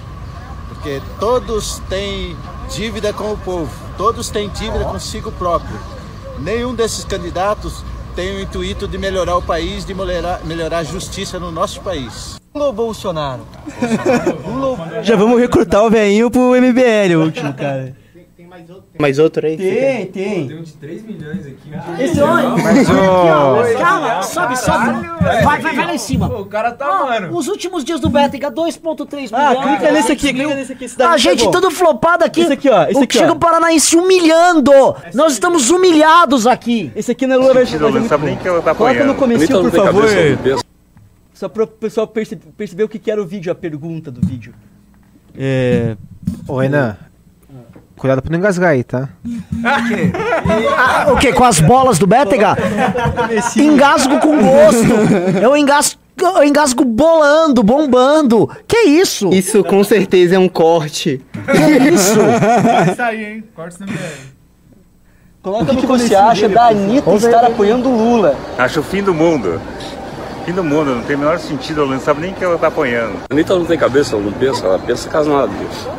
Porque todos têm dívida com o povo, todos têm dívida consigo próprio. Nenhum desses candidatos tem o intuito de melhorar o país, de melhorar, melhorar a justiça no nosso país. Lula Bolsonaro? Já vamos recrutar o velhinho pro MBL, o último, cara. Mais outro aí? Tem, tem. Tem um de 3 milhões aqui. Esse ônibus. Mas, Aqui, ó. Calma, sobe, sobe. Vai, vai, vai lá em cima. o cara tá, Ó, mano. Os últimos dias do Bétega, 2.3 milhões. Ah, clica nesse aqui, mil. clica nesse aqui. esse daqui A gente tá tudo flopado aqui. Esse aqui, ó. Esse o aqui, Chega ó. o Paranaense humilhando. Nós estamos humilhados aqui. Esse aqui não é Lula Não, sabe nem que tá Coloca no comecinho, por tem favor. Só para o pessoal perce- perceber o que que era o vídeo, a pergunta do vídeo. É... Ô, Renan. Cuidado pra não engasgar aí, tá? Ah, o quê? Com as bolas do Bétega? Engasgo com gosto. Eu engasgo, eu engasgo bolando, bombando. Que isso? Isso com certeza é um corte. Que isso? Vai sair, hein? Corta no. Coloca no que você acha da Anitta estar apoiando o Lula. Acho o fim do mundo. Fim do mundo, não tem o menor sentido, ela não sabe nem que ela tá apanhando. A Anitta não tem cabeça, ela não pensa, ela pensa casada disso.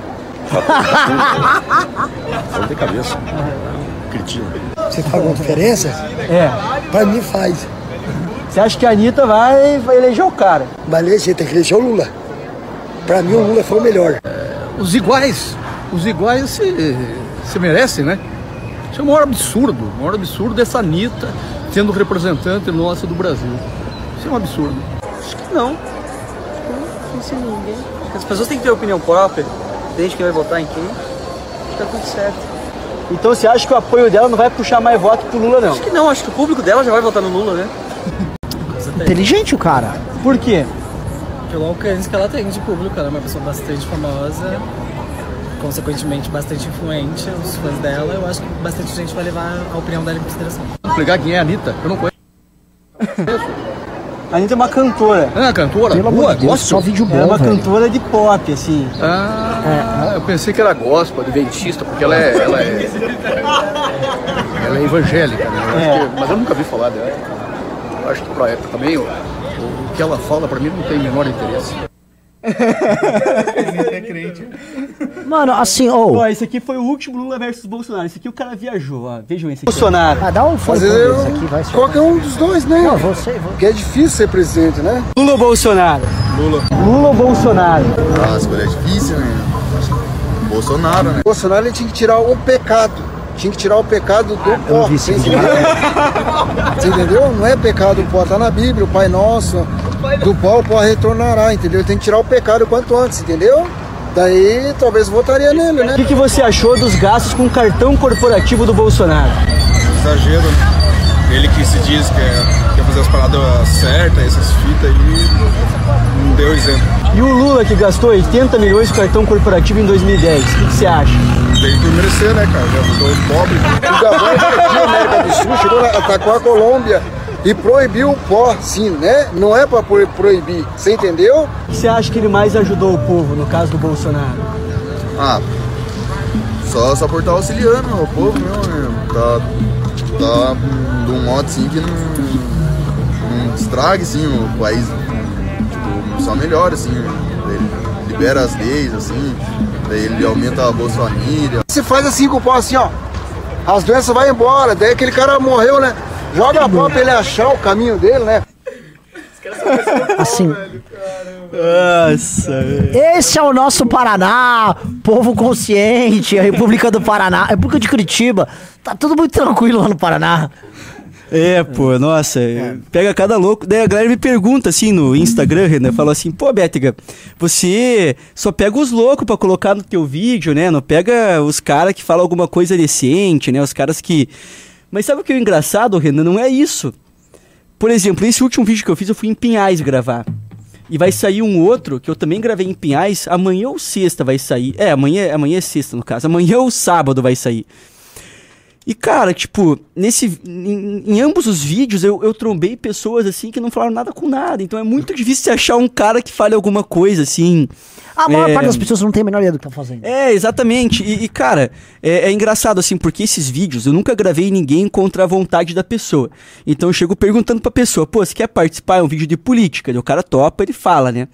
Não tem cabeça. Cretino. Você faz alguma diferença? É. Pra mim faz. Você acha que a Anitta vai, vai eleger o cara? Mas você tem que eleger o Lula. Pra mim o Lula foi o melhor. Os iguais, os iguais se, se merecem, né? Isso é o maior absurdo, o maior absurdo dessa Anitta sendo representante nossa do Brasil. Isso é um absurdo. Acho que não. Não sei ninguém. As pessoas têm que ter opinião própria. Desde quem vai votar em quem. Acho que tá tudo certo. Então você acha que o apoio dela não vai puxar mais voto pro Lula, não? Acho que não, acho que o público dela já vai votar no Lula, né? Inteligente o cara. Por quê? Pelo alcance que ela tem de público, ela é uma pessoa bastante famosa, consequentemente bastante influente, os fãs dela, eu acho que bastante gente vai levar a opinião dela em consideração. Vou explicar quem é a Anitta, eu não conheço. [LAUGHS] A Anitta é uma cantora. Ah, cantora? Pelo Boa, amor de Deus, gosto. só vídeo bom, Ela é uma velho. cantora de pop, assim. Ah, eu pensei que era gospel, adventista, porque ela é. Ela é, ela é evangélica, né? É. que- mas eu nunca vi falar dela. Eu acho que pra época também, o, o que ela fala pra mim não tem o menor interesse. É crente. Mano, assim, ô. Ó, esse aqui foi o último Lula versus Bolsonaro. Esse aqui o cara viajou, ó. Vejam esse aqui. Bolsonaro. Ah, dá um fone eu- aqui, vai. Qualquer um dos dois, né? Não, você, você. Porque é difícil ser presidente, né? Lula ou Bolsonaro? Lula. Lula ou Bolsonaro? Ah, escolha é difícil, né? Bolsonaro, né? Bolsonaro ele tinha que tirar o pecado. Tinha que tirar o pecado do pó. vídeo. entendeu? Você entendeu? Não é pecado o pó, tá na Bíblia, o Pai Nosso. Do pó o pó retornará, entendeu? Tem que tirar o pecado quanto antes, entendeu? Daí talvez votaria nele, né? O que, que você achou dos gastos com o cartão corporativo do Bolsonaro? Exagero, né? Ele que se diz que é, quer fazer as paradas certas, essas fitas aí, não deu exemplo. E o Lula que gastou 80 milhões com cartão corporativo em 2010, o que, que você acha? Tem que merecer, né, cara? Já ficou pobre. O Gabão invadiu a América do Sul, chegou, atacou a Colômbia e proibiu o pó, sim, né? Não é pra pro- proibir, você entendeu? O que você acha que ele mais ajudou o povo, no caso do Bolsonaro? Ah, só, só por estar auxiliando o povo mesmo, né? Tá, tá de um modo assim que não, não estrague assim, o país. Tipo, só melhora assim. Ele libera as leis, assim, daí ele aumenta a Bolsa Família. Se faz assim com o pó, assim, ó. As doenças vão embora, daí aquele cara morreu, né? Joga a pó pra ele achar o caminho dele, né? Assim. Nossa, Esse é o nosso Paraná, povo consciente, a República do Paraná, a República de Curitiba. Tá tudo muito tranquilo lá no Paraná. É, pô, nossa, pega cada louco. Daí a galera me pergunta assim no Instagram, né? Falou assim, pô, Bétega, você só pega os loucos pra colocar no teu vídeo, né? Não pega os caras que falam alguma coisa decente, né? Os caras que. Mas sabe o que é engraçado, Renan? Não é isso. Por exemplo, esse último vídeo que eu fiz, eu fui em Pinhais gravar. E vai sair um outro que eu também gravei em Pinhais. Amanhã ou sexta vai sair. É, amanhã, amanhã é sexta, no caso. Amanhã ou sábado vai sair. E, cara, tipo, nesse, em, em ambos os vídeos eu, eu trombei pessoas, assim, que não falaram nada com nada. Então é muito difícil você achar um cara que fale alguma coisa, assim. A maior É, parte das pessoas não tem a menor ideia do que tá fazendo. É, exatamente. E, e, cara, é, é engraçado, assim, porque esses vídeos eu nunca gravei ninguém contra a vontade da pessoa. Então eu chego perguntando pra pessoa, pô, você quer participar? É um vídeo de política. Daí O cara topa, ele fala, né?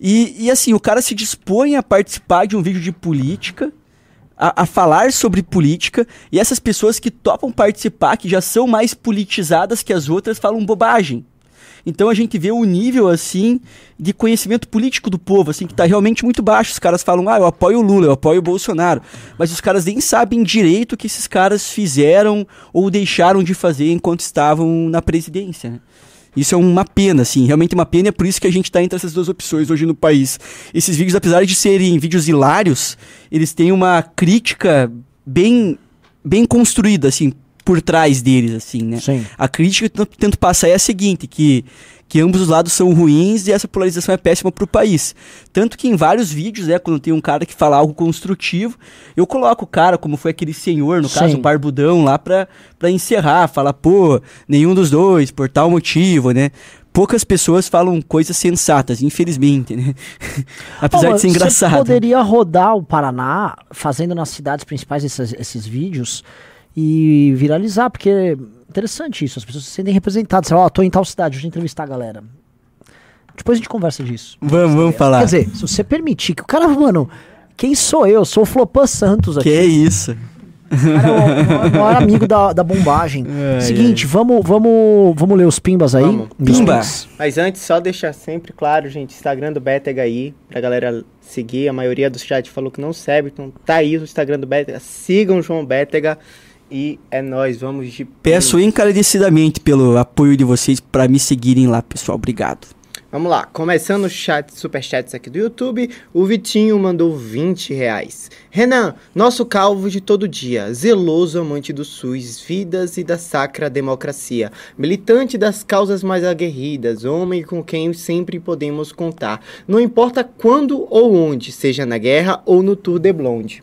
E, e assim, o cara se dispõe a participar de um vídeo de política, a, a falar sobre política, e essas pessoas que topam participar, que já são mais politizadas que as outras, falam bobagem. Então a gente vê o nível, assim, de conhecimento político do povo, assim, que tá realmente muito baixo. Os caras falam, ah, eu apoio o Lula, eu apoio o Bolsonaro. Mas os caras nem sabem direito o que esses caras fizeram ou deixaram de fazer enquanto estavam na presidência, né? Isso é uma pena, assim, realmente uma pena, e é por isso que a gente está entre essas duas opções hoje no país. Esses vídeos, apesar de serem vídeos hilários, eles têm uma crítica bem, bem construída, assim, por trás deles, assim, né? Sim. A crítica que eu tento passar é a seguinte, que, que ambos os lados são ruins e essa polarização é péssima para o país. Tanto que em vários vídeos, né, quando tem um cara que fala algo construtivo, eu coloco o cara, como foi aquele senhor, no caso, Sim. o Barbudão, lá pra encerrar, falar, pô, nenhum dos dois, por tal motivo, né? Poucas pessoas falam coisas sensatas, infelizmente, né? [LAUGHS] Apesar de ser Você engraçado. poderia rodar o Paraná fazendo nas cidades principais esses, esses vídeos e viralizar, porque interessante isso, as pessoas se sentem representadas. Sei lá, ó, tô em tal cidade, deixa eu entrevistar a galera. Depois a gente conversa disso. Vamos, vamos falar. Quer dizer, se você permitir que o cara, mano, quem sou eu? Sou o Flopan Santos aqui. Que é isso? Cara, é o- o maior amigo da, da bombagem. Ai, [LAUGHS] Seguinte, vamos, vamos, vamos ler os pimbas aí. Vamos. Mas antes, só deixar sempre claro, gente, Instagram do Betega aí, pra galera seguir. A maioria do chat falou que não segue, então tá aí o Instagram do Betega. Sigam o João Betega e é nóis, vamos de... Peço encarecidamente pelo apoio de vocês pra me seguirem lá, pessoal. Obrigado. Vamos lá, começando o chat, superchats aqui do YouTube, o Vitinho mandou 20 reais. Renan, nosso calvo de todo dia, zeloso amante do SUS, vidas e da sacra democracia, militante das causas mais aguerridas, homem com quem sempre podemos contar, não importa quando ou onde, seja na guerra ou no Tour de Blonde.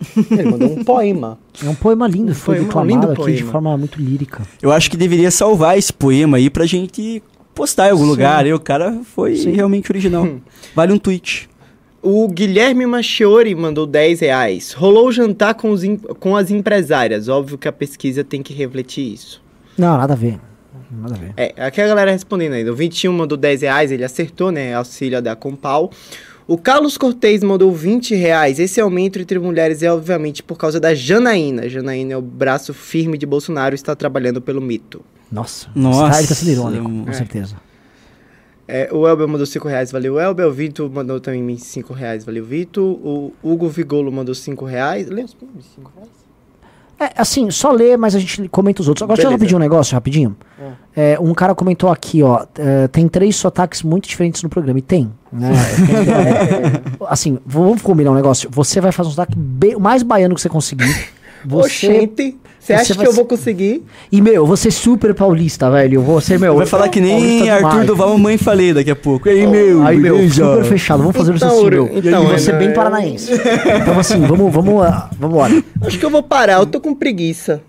[LAUGHS] Ele mandou um poema. É um poema lindo, foi poema, declamado lindo aqui de poema. forma muito lírica. Eu acho que deveria salvar esse poema aí pra gente postar em algum Sim. lugar. E o cara foi Sim. realmente original. Vale um tweet. O Guilherme Machiori mandou 10 reais. Rolou jantar com, os com as empresárias. Óbvio que a pesquisa tem que refletir isso. Não, nada a ver. Nada a ver. É, aqui a galera respondendo ainda. O 21 mandou 10 reais, ele acertou, né? Auxílio da Compal. O Carlos Cortez mandou 20 reais. Esse aumento entre mulheres é obviamente por causa da Janaína. Janaína é o braço firme de Bolsonaro e está trabalhando pelo mito. Nossa, Nossa, esse cara ele tá sendo irônico, com É. certeza. É, o Elber mandou 5 reais, valeu Elber. O Vitor mandou também 5 reais, valeu Vitor. O Hugo Vigolo mandou 5 reais. Lê os primeiros 5 reais. É, assim, só lê, mas a gente comenta os outros. Agora, deixa eu pedir um negócio rapidinho. É, um cara comentou aqui, ó, é, tem três sotaques muito diferentes no programa. E tem, né? [LAUGHS] É, assim, vamos combinar um negócio. Você vai fazer um sotaque bem- mais baiano que você conseguir. Você, Oxente, você acha vai que eu ser- vou conseguir? E, meu, você super paulista, velho. Você, meu... Vai falar que nem Arthur. Duval, mamãe falei daqui a pouco. E aí, meu, Aí, meu, beleza? super fechado. Vamos fazer Então, isso assim, meu. então, e você é, bem né? paranaense. Então, assim, vamos, vamos, ah, vamos embora. Acho que eu vou parar, eu tô com preguiça.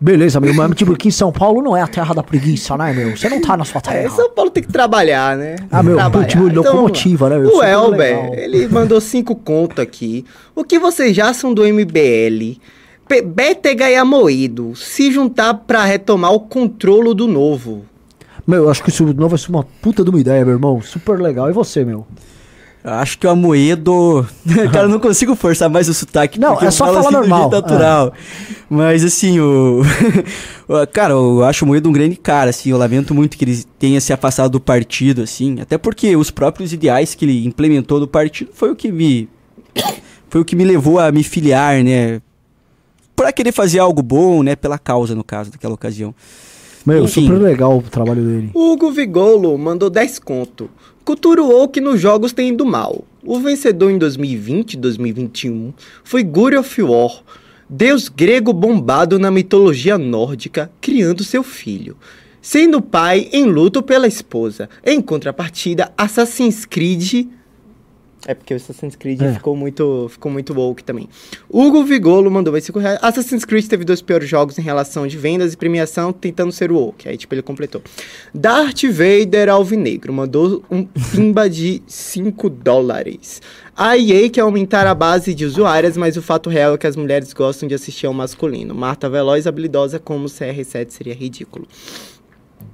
Beleza, meu, mas tipo, aqui em São Paulo não é a terra da preguiça, né, meu? Você não tá na sua É, terra. São Paulo tem que trabalhar, né? Ah, meu, trabalhar. tipo, locomotiva, né, meu? O Elber, legal. ele mandou cinco conto aqui. O que vocês já são do MBL? Betega e Amoído se juntar pra retomar o controle do novo. Meu, eu acho que isso novo vai ser uma puta de uma ideia, meu irmão. Super legal. E você, meu? Eu acho que o Amoedo. [LAUGHS] Cara, eu não consigo forçar mais o sotaque. Não, é eu só falar assim normal, jeito natural. Mas assim, o. [LAUGHS] o- cara, eu acho o Amoedo um grande cara, assim. Eu lamento muito que ele tenha se afastado do partido, assim. Até porque os próprios ideais que ele implementou do partido foi o que me. [COUGHS] Foi o que me levou a me filiar, né? Pra querer fazer algo bom, né? Pela causa, no caso, daquela ocasião. Meu, Enfim. super legal o trabalho dele. Hugo Vigolo mandou 10 conto. Cultura woke nos jogos tem ido mal. O vencedor em 2020 e 2021 foi God of War, deus grego bombado na mitologia nórdica, criando seu filho. Sendo pai em luto pela esposa. Em contrapartida, Assassin's Creed... É porque o Assassin's Creed É. ficou muito ficou muito woke também. Hugo Vigolo mandou mais 5 reais. Assassin's Creed teve dois piores jogos em relação de vendas e premiação, tentando ser woke. Aí, tipo, ele completou. Darth Vader Alvinegro mandou um pimba de 5 dólares. A EA quer aumentar a base de usuárias, mas o fato real é que as mulheres gostam de assistir ao masculino. Marta Veloz, habilidosa como CR7 seria ridículo.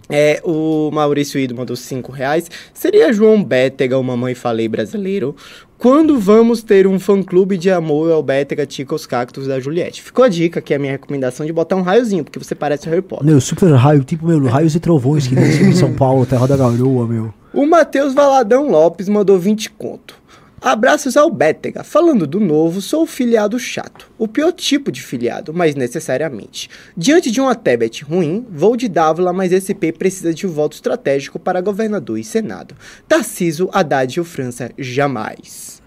É, o Maurício Ido mandou 5 reais. Seria João Bétega o Mamãe Falei brasileiro? Quando vamos ter um fã-clube de amor ao Bétega Tica os Cactos da Juliette? Ficou a dica, que é a minha recomendação, de botar um raiozinho, porque você parece o Harry Potter. Meu, super raio, tipo, meu, raios e trovões que tem [LAUGHS] em São Paulo, terra da garoa, meu. O Matheus Valadão Lopes mandou 20 conto. Abraços ao Bétega. Falando do novo, sou o filiado chato. O pior tipo de filiado, mas necessariamente. Diante de uma Tebet ruim, vou de Dávila, mas SP precisa de um voto estratégico para governador e senado. Tarciso, Haddad e França, jamais.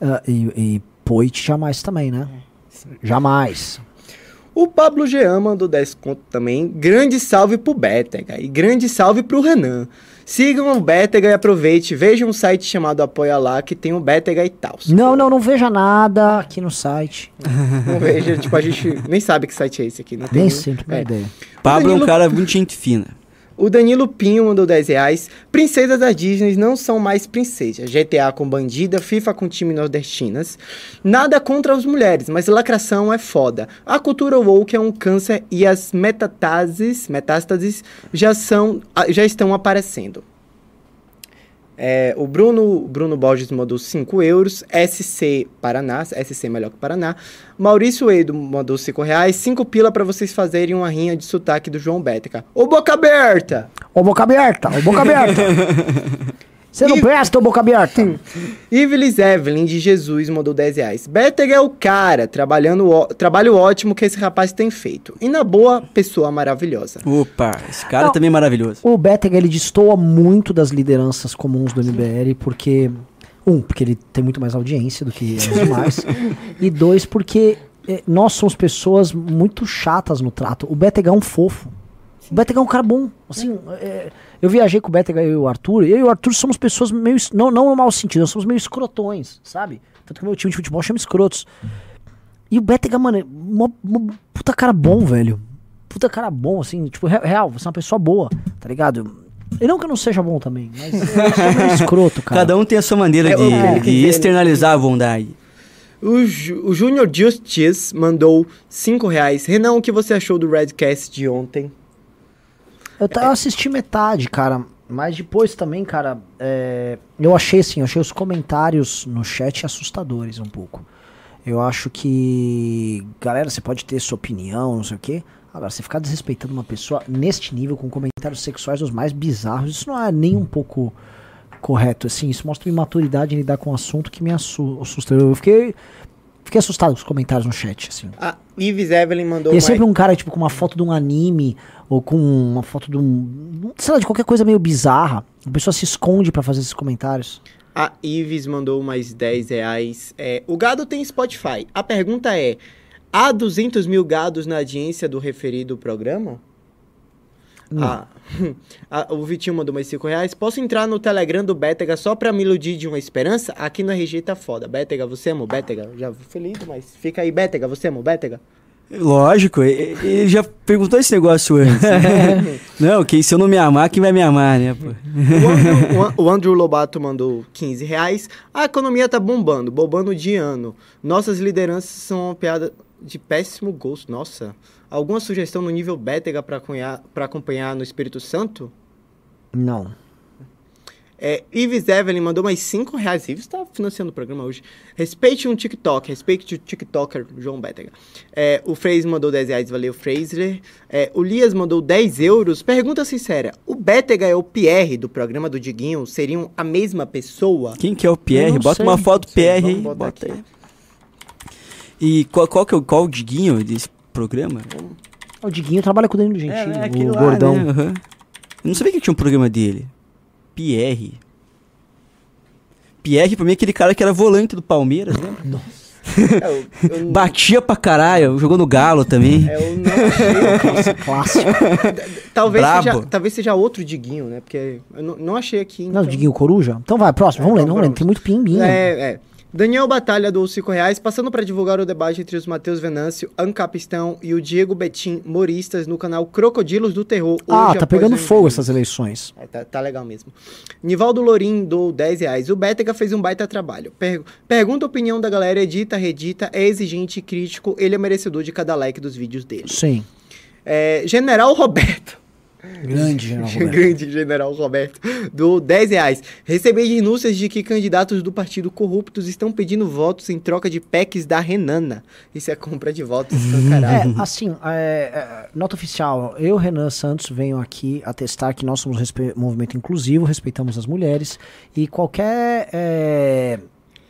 Ah, e, e Poit jamais também, né? Jamais. O Pablo Jean mandou 10 conto também. Grande salve pro Bétega e grande salve pro Renan. Sigam o Bétega e aproveite. Veja um site chamado Apoia Lá que tem o Bétega e tal. Não, não, não veja nada aqui no site. [LAUGHS] Não veja, tipo, a gente nem sabe que site é esse aqui. Não tem Nem sei, não tenho é. ideia. Pablo é um Danilo- cara muito gente fina. O Danilo Pinho mandou 10 reais. Princesas da Disney não são mais princesas. GTA com bandida, FIFA com time nordestinas. Nada contra as mulheres, mas lacração é foda. A cultura woke é um câncer e as metástases, metástases já, são, já estão aparecendo. É, o Bruno, Bruno Borges mandou 5 euros. SC Paraná, SC melhor que Paraná. Maurício Edo mandou 5 reais. 5 pila pra vocês fazerem uma rinha de sotaque do João Bética. Ô boca aberta! Ô, boca aberta, ô, boca aberta. [LAUGHS] Você não presta, ô, boca aberta. [LAUGHS] Ivelis Evelyn de Jesus mandou 10 reais. Bétega é o cara, trabalhando ó- trabalho ótimo que esse rapaz tem feito. E na boa, pessoa maravilhosa. Opa, esse cara Não. também é maravilhoso. O Bétega, ele destoa muito das lideranças comuns do MBL, porque... Um, porque ele tem muito mais audiência do que os [LAUGHS] demais. e dois, porque eh, nós somos pessoas muito chatas no trato. O Bétega é um fofo. O Bétega é um cara bom. Assim, é, eu viajei com o Bétega e o Arthur. Eu e o Arthur somos pessoas meio. Não, não no mau sentido, nós somos meio escrotões, sabe? Tanto que o meu time de futebol chama escrotos. E o Bétega, mano, é mó, mó puta cara bom, velho. Puta cara bom, assim, tipo, re- real, você é uma pessoa boa, tá ligado? E não que eu não seja bom também, mas eu sou meio [LAUGHS] escroto, cara. Cada um tem a sua maneira É, de, público de externalizar a bondade. O, Ju- o Junior Justice mandou 5 reais. Renan, o que você achou do Redcast de ontem? Eu, eu assisti metade, cara. Mas depois também, cara, é, eu achei assim, eu achei os comentários no chat assustadores um pouco. Eu acho que, galera, você pode ter sua opinião, não sei o quê. Agora, você ficar desrespeitando uma pessoa neste nível, com comentários sexuais os mais bizarros, isso não é nem um pouco correto, assim. Isso mostra imaturidade em lidar com um assunto que me assu- assusta. Eu fiquei, fiquei assustado com os comentários no chat, assim. A Ives Evelyn mandou E é mais- sempre um cara, tipo, com uma foto de um anime, ou com uma foto de um. sei lá, de qualquer coisa meio bizarra. A pessoa se esconde pra fazer esses comentários. A Ives mandou mais 10 reais. É, o gado tem Spotify. A pergunta é: há 200 mil gados na audiência do referido programa? Ah, a- [LAUGHS] o Vitinho mandou mais 5 reais. Posso entrar no Telegram do Bétega só pra me iludir de uma esperança? Aqui no RG tá foda. Bétega, você ama o Bétega? Já lido, mas fica aí, Bétega, você ama o Bétega? Lógico, ele já perguntou esse negócio antes. né? [LAUGHS] não, que se eu não me amar, quem vai me amar, né, pô? O Andrew, o An- o Andrew Lobato mandou 15 reais. A economia tá bombando, bombando de ano. Nossas lideranças são uma piada de péssimo gosto. Nossa. Alguma sugestão no nível Bétega pra acompanhar no Espírito Santo? Não. É, Ives Evelyn mandou mais 5 reais. Ives tá financiando o programa hoje. Respeite um TikTok. Respeite o TikToker João Bétega. É, o Fraser mandou 10 reais. Valeu, Fraser. É, o Lias mandou 10 euros. Pergunta sincera. O Bétega e o Pierre do programa do Diguinho seriam a mesma pessoa? Quem que é o Pierre? Bota sei, uma foto sei, Pierre Bota aqui. aí. E qual, qual que é o, qual o diguinho programa? O Diguinho trabalha com o Danilo Gentili, É, aquele o lá, gordão. né? Aham. Eu não sabia que tinha um programa dele. Pierre. Pierre, pra mim, é aquele cara que era volante do Palmeiras, [LAUGHS] lembra? [LAUGHS] É, Batia pra caralho, jogou no Galo também. É, eu não achei. [LAUGHS] Clássico. talvez, seja, talvez seja outro Diguinho, né? Porque eu não, não achei aqui. Não, o Diguinho Coruja? Então vai, próximo, vamos lendo, vamos lendo. Tem muito pimbinho. É, é. Daniel Batalha doou 5 reais, passando para divulgar o debate entre os Matheus Venâncio, Ancapistão e o Diego Betim, moristas, no canal Crocodilos do Terror. Ah, tá pegando o fogo essas eleições. É, tá, tá legal mesmo. Nivaldo Lorim doou 10 reais. O Bétega fez um baita trabalho. Per- pergunta a opinião da galera, edita, redita, é exigente e crítico. Ele é merecedor de cada like dos vídeos dele. Sim. É, General Roberto. Grande [LAUGHS] General Roberto. Grande General Roberto. Do 10 reais. Recebi denúncias de que candidatos do partido corruptos estão pedindo votos em troca de PECs da Renana. Isso é compra de votos escancarado. [LAUGHS] É, assim, é, é, nota oficial, eu, Renan Santos, venho aqui atestar que nós somos um respe- movimento inclusivo, respeitamos as mulheres e qualquer é,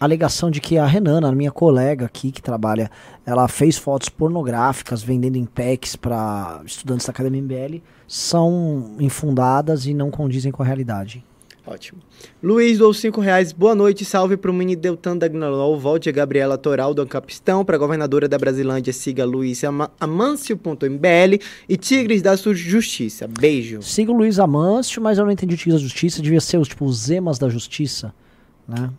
alegação de que a Renana, a minha colega aqui que trabalha, ela fez fotos pornográficas vendendo em packs para estudantes da Academia MBL são infundadas e não condizem com a realidade. Ótimo. Luiz doou 5 reais. Boa noite, salve pro mini Deltan Dagnalol, volte a Gabriela Toral do Ancapistão, pra governadora da Brasilândia, siga Luiz Ama- Amâncio.mbl e Tigres da Justiça. Beijo. Siga o Luiz Amâncio, mas eu não entendi o Tigres da Justiça, devia ser os, tipo, os Emas da Justiça, né?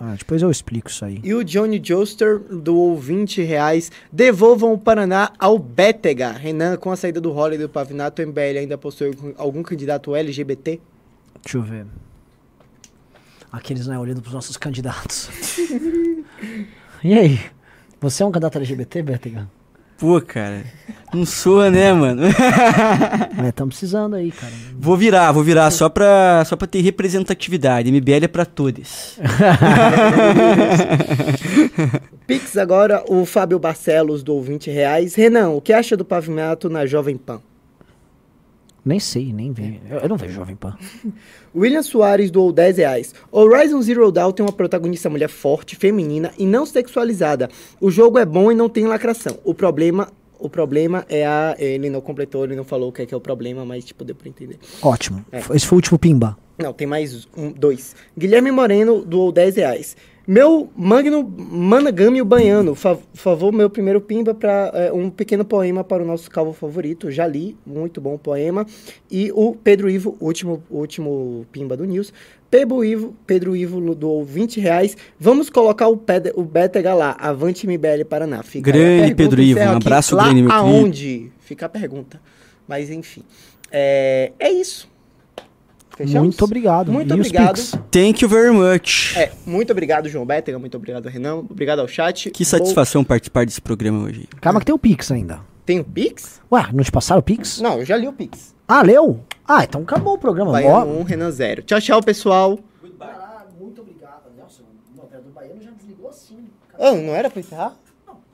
Ah, depois eu explico isso aí. E o Johnny Joster doou 20 reais. Devolvam o Paraná ao Bétega. Renan, com a saída do Holly do Pavinato, o MBL ainda possui algum candidato LGBT? Deixa eu ver. Aqueles, né, olhando pros nossos candidatos. [LAUGHS] e aí? Você é um candidato LGBT, Bertega? Pô, cara. Não sou, né, mano? [LAUGHS] Estamos precisando aí, cara. Vou virar, vou virar só pra, só pra ter representatividade. MBL é pra todos. [LAUGHS] Pix agora, o Fábio Barcelos doou 20 reais. Renan, o que acha do pavimento na Jovem Pan? Nem sei, nem vejo. Eu, eu não vejo Jovem Pan. [LAUGHS] William Soares doou 10 reais. Horizon Zero Dawn tem uma protagonista mulher forte, feminina e não sexualizada. O jogo é bom e não tem lacração. O problema, o problema é a... Ele não completou, ele não falou o que é, que é o problema, mas tipo, deu pra entender. Ótimo. É. Esse foi o último Pimba. Não, tem mais um, dois. Guilherme Moreno doou 10 reais. Meu Magno Managami o Baiano, fa favor, meu primeiro pimba para um pequeno poema para o nosso calvo favorito. Já li, muito bom poema. E o Pedro Ivo, último, último pimba do News. Pedro Ivo, Pedro Ivo doou 20 reais. Vamos colocar o, Ped o Bétega lá, Avante MBL Paraná. Fica Grande Pedro Ivo, um aqui. abraço lá grande, meu querido. aonde? Fica a pergunta. Mas enfim, é, é isso. Fechamos? Muito obrigado. Muito E obrigado. Thank you very much. É, muito obrigado, João Bétega. Muito obrigado, Renan. Obrigado ao chat. Que satisfação participar desse programa hoje. Calma que tem o Pix ainda. Tem o Pix? Ué, não te passaram o Pix? Não, eu já li o Pix. Ah, leu? Ah, então acabou o programa. Ó, Baiano 1, Renan 0. Tchau, tchau, pessoal. Muito obrigado. Nossa, o operador baiano já desligou assim. Ah, não era pra encerrar?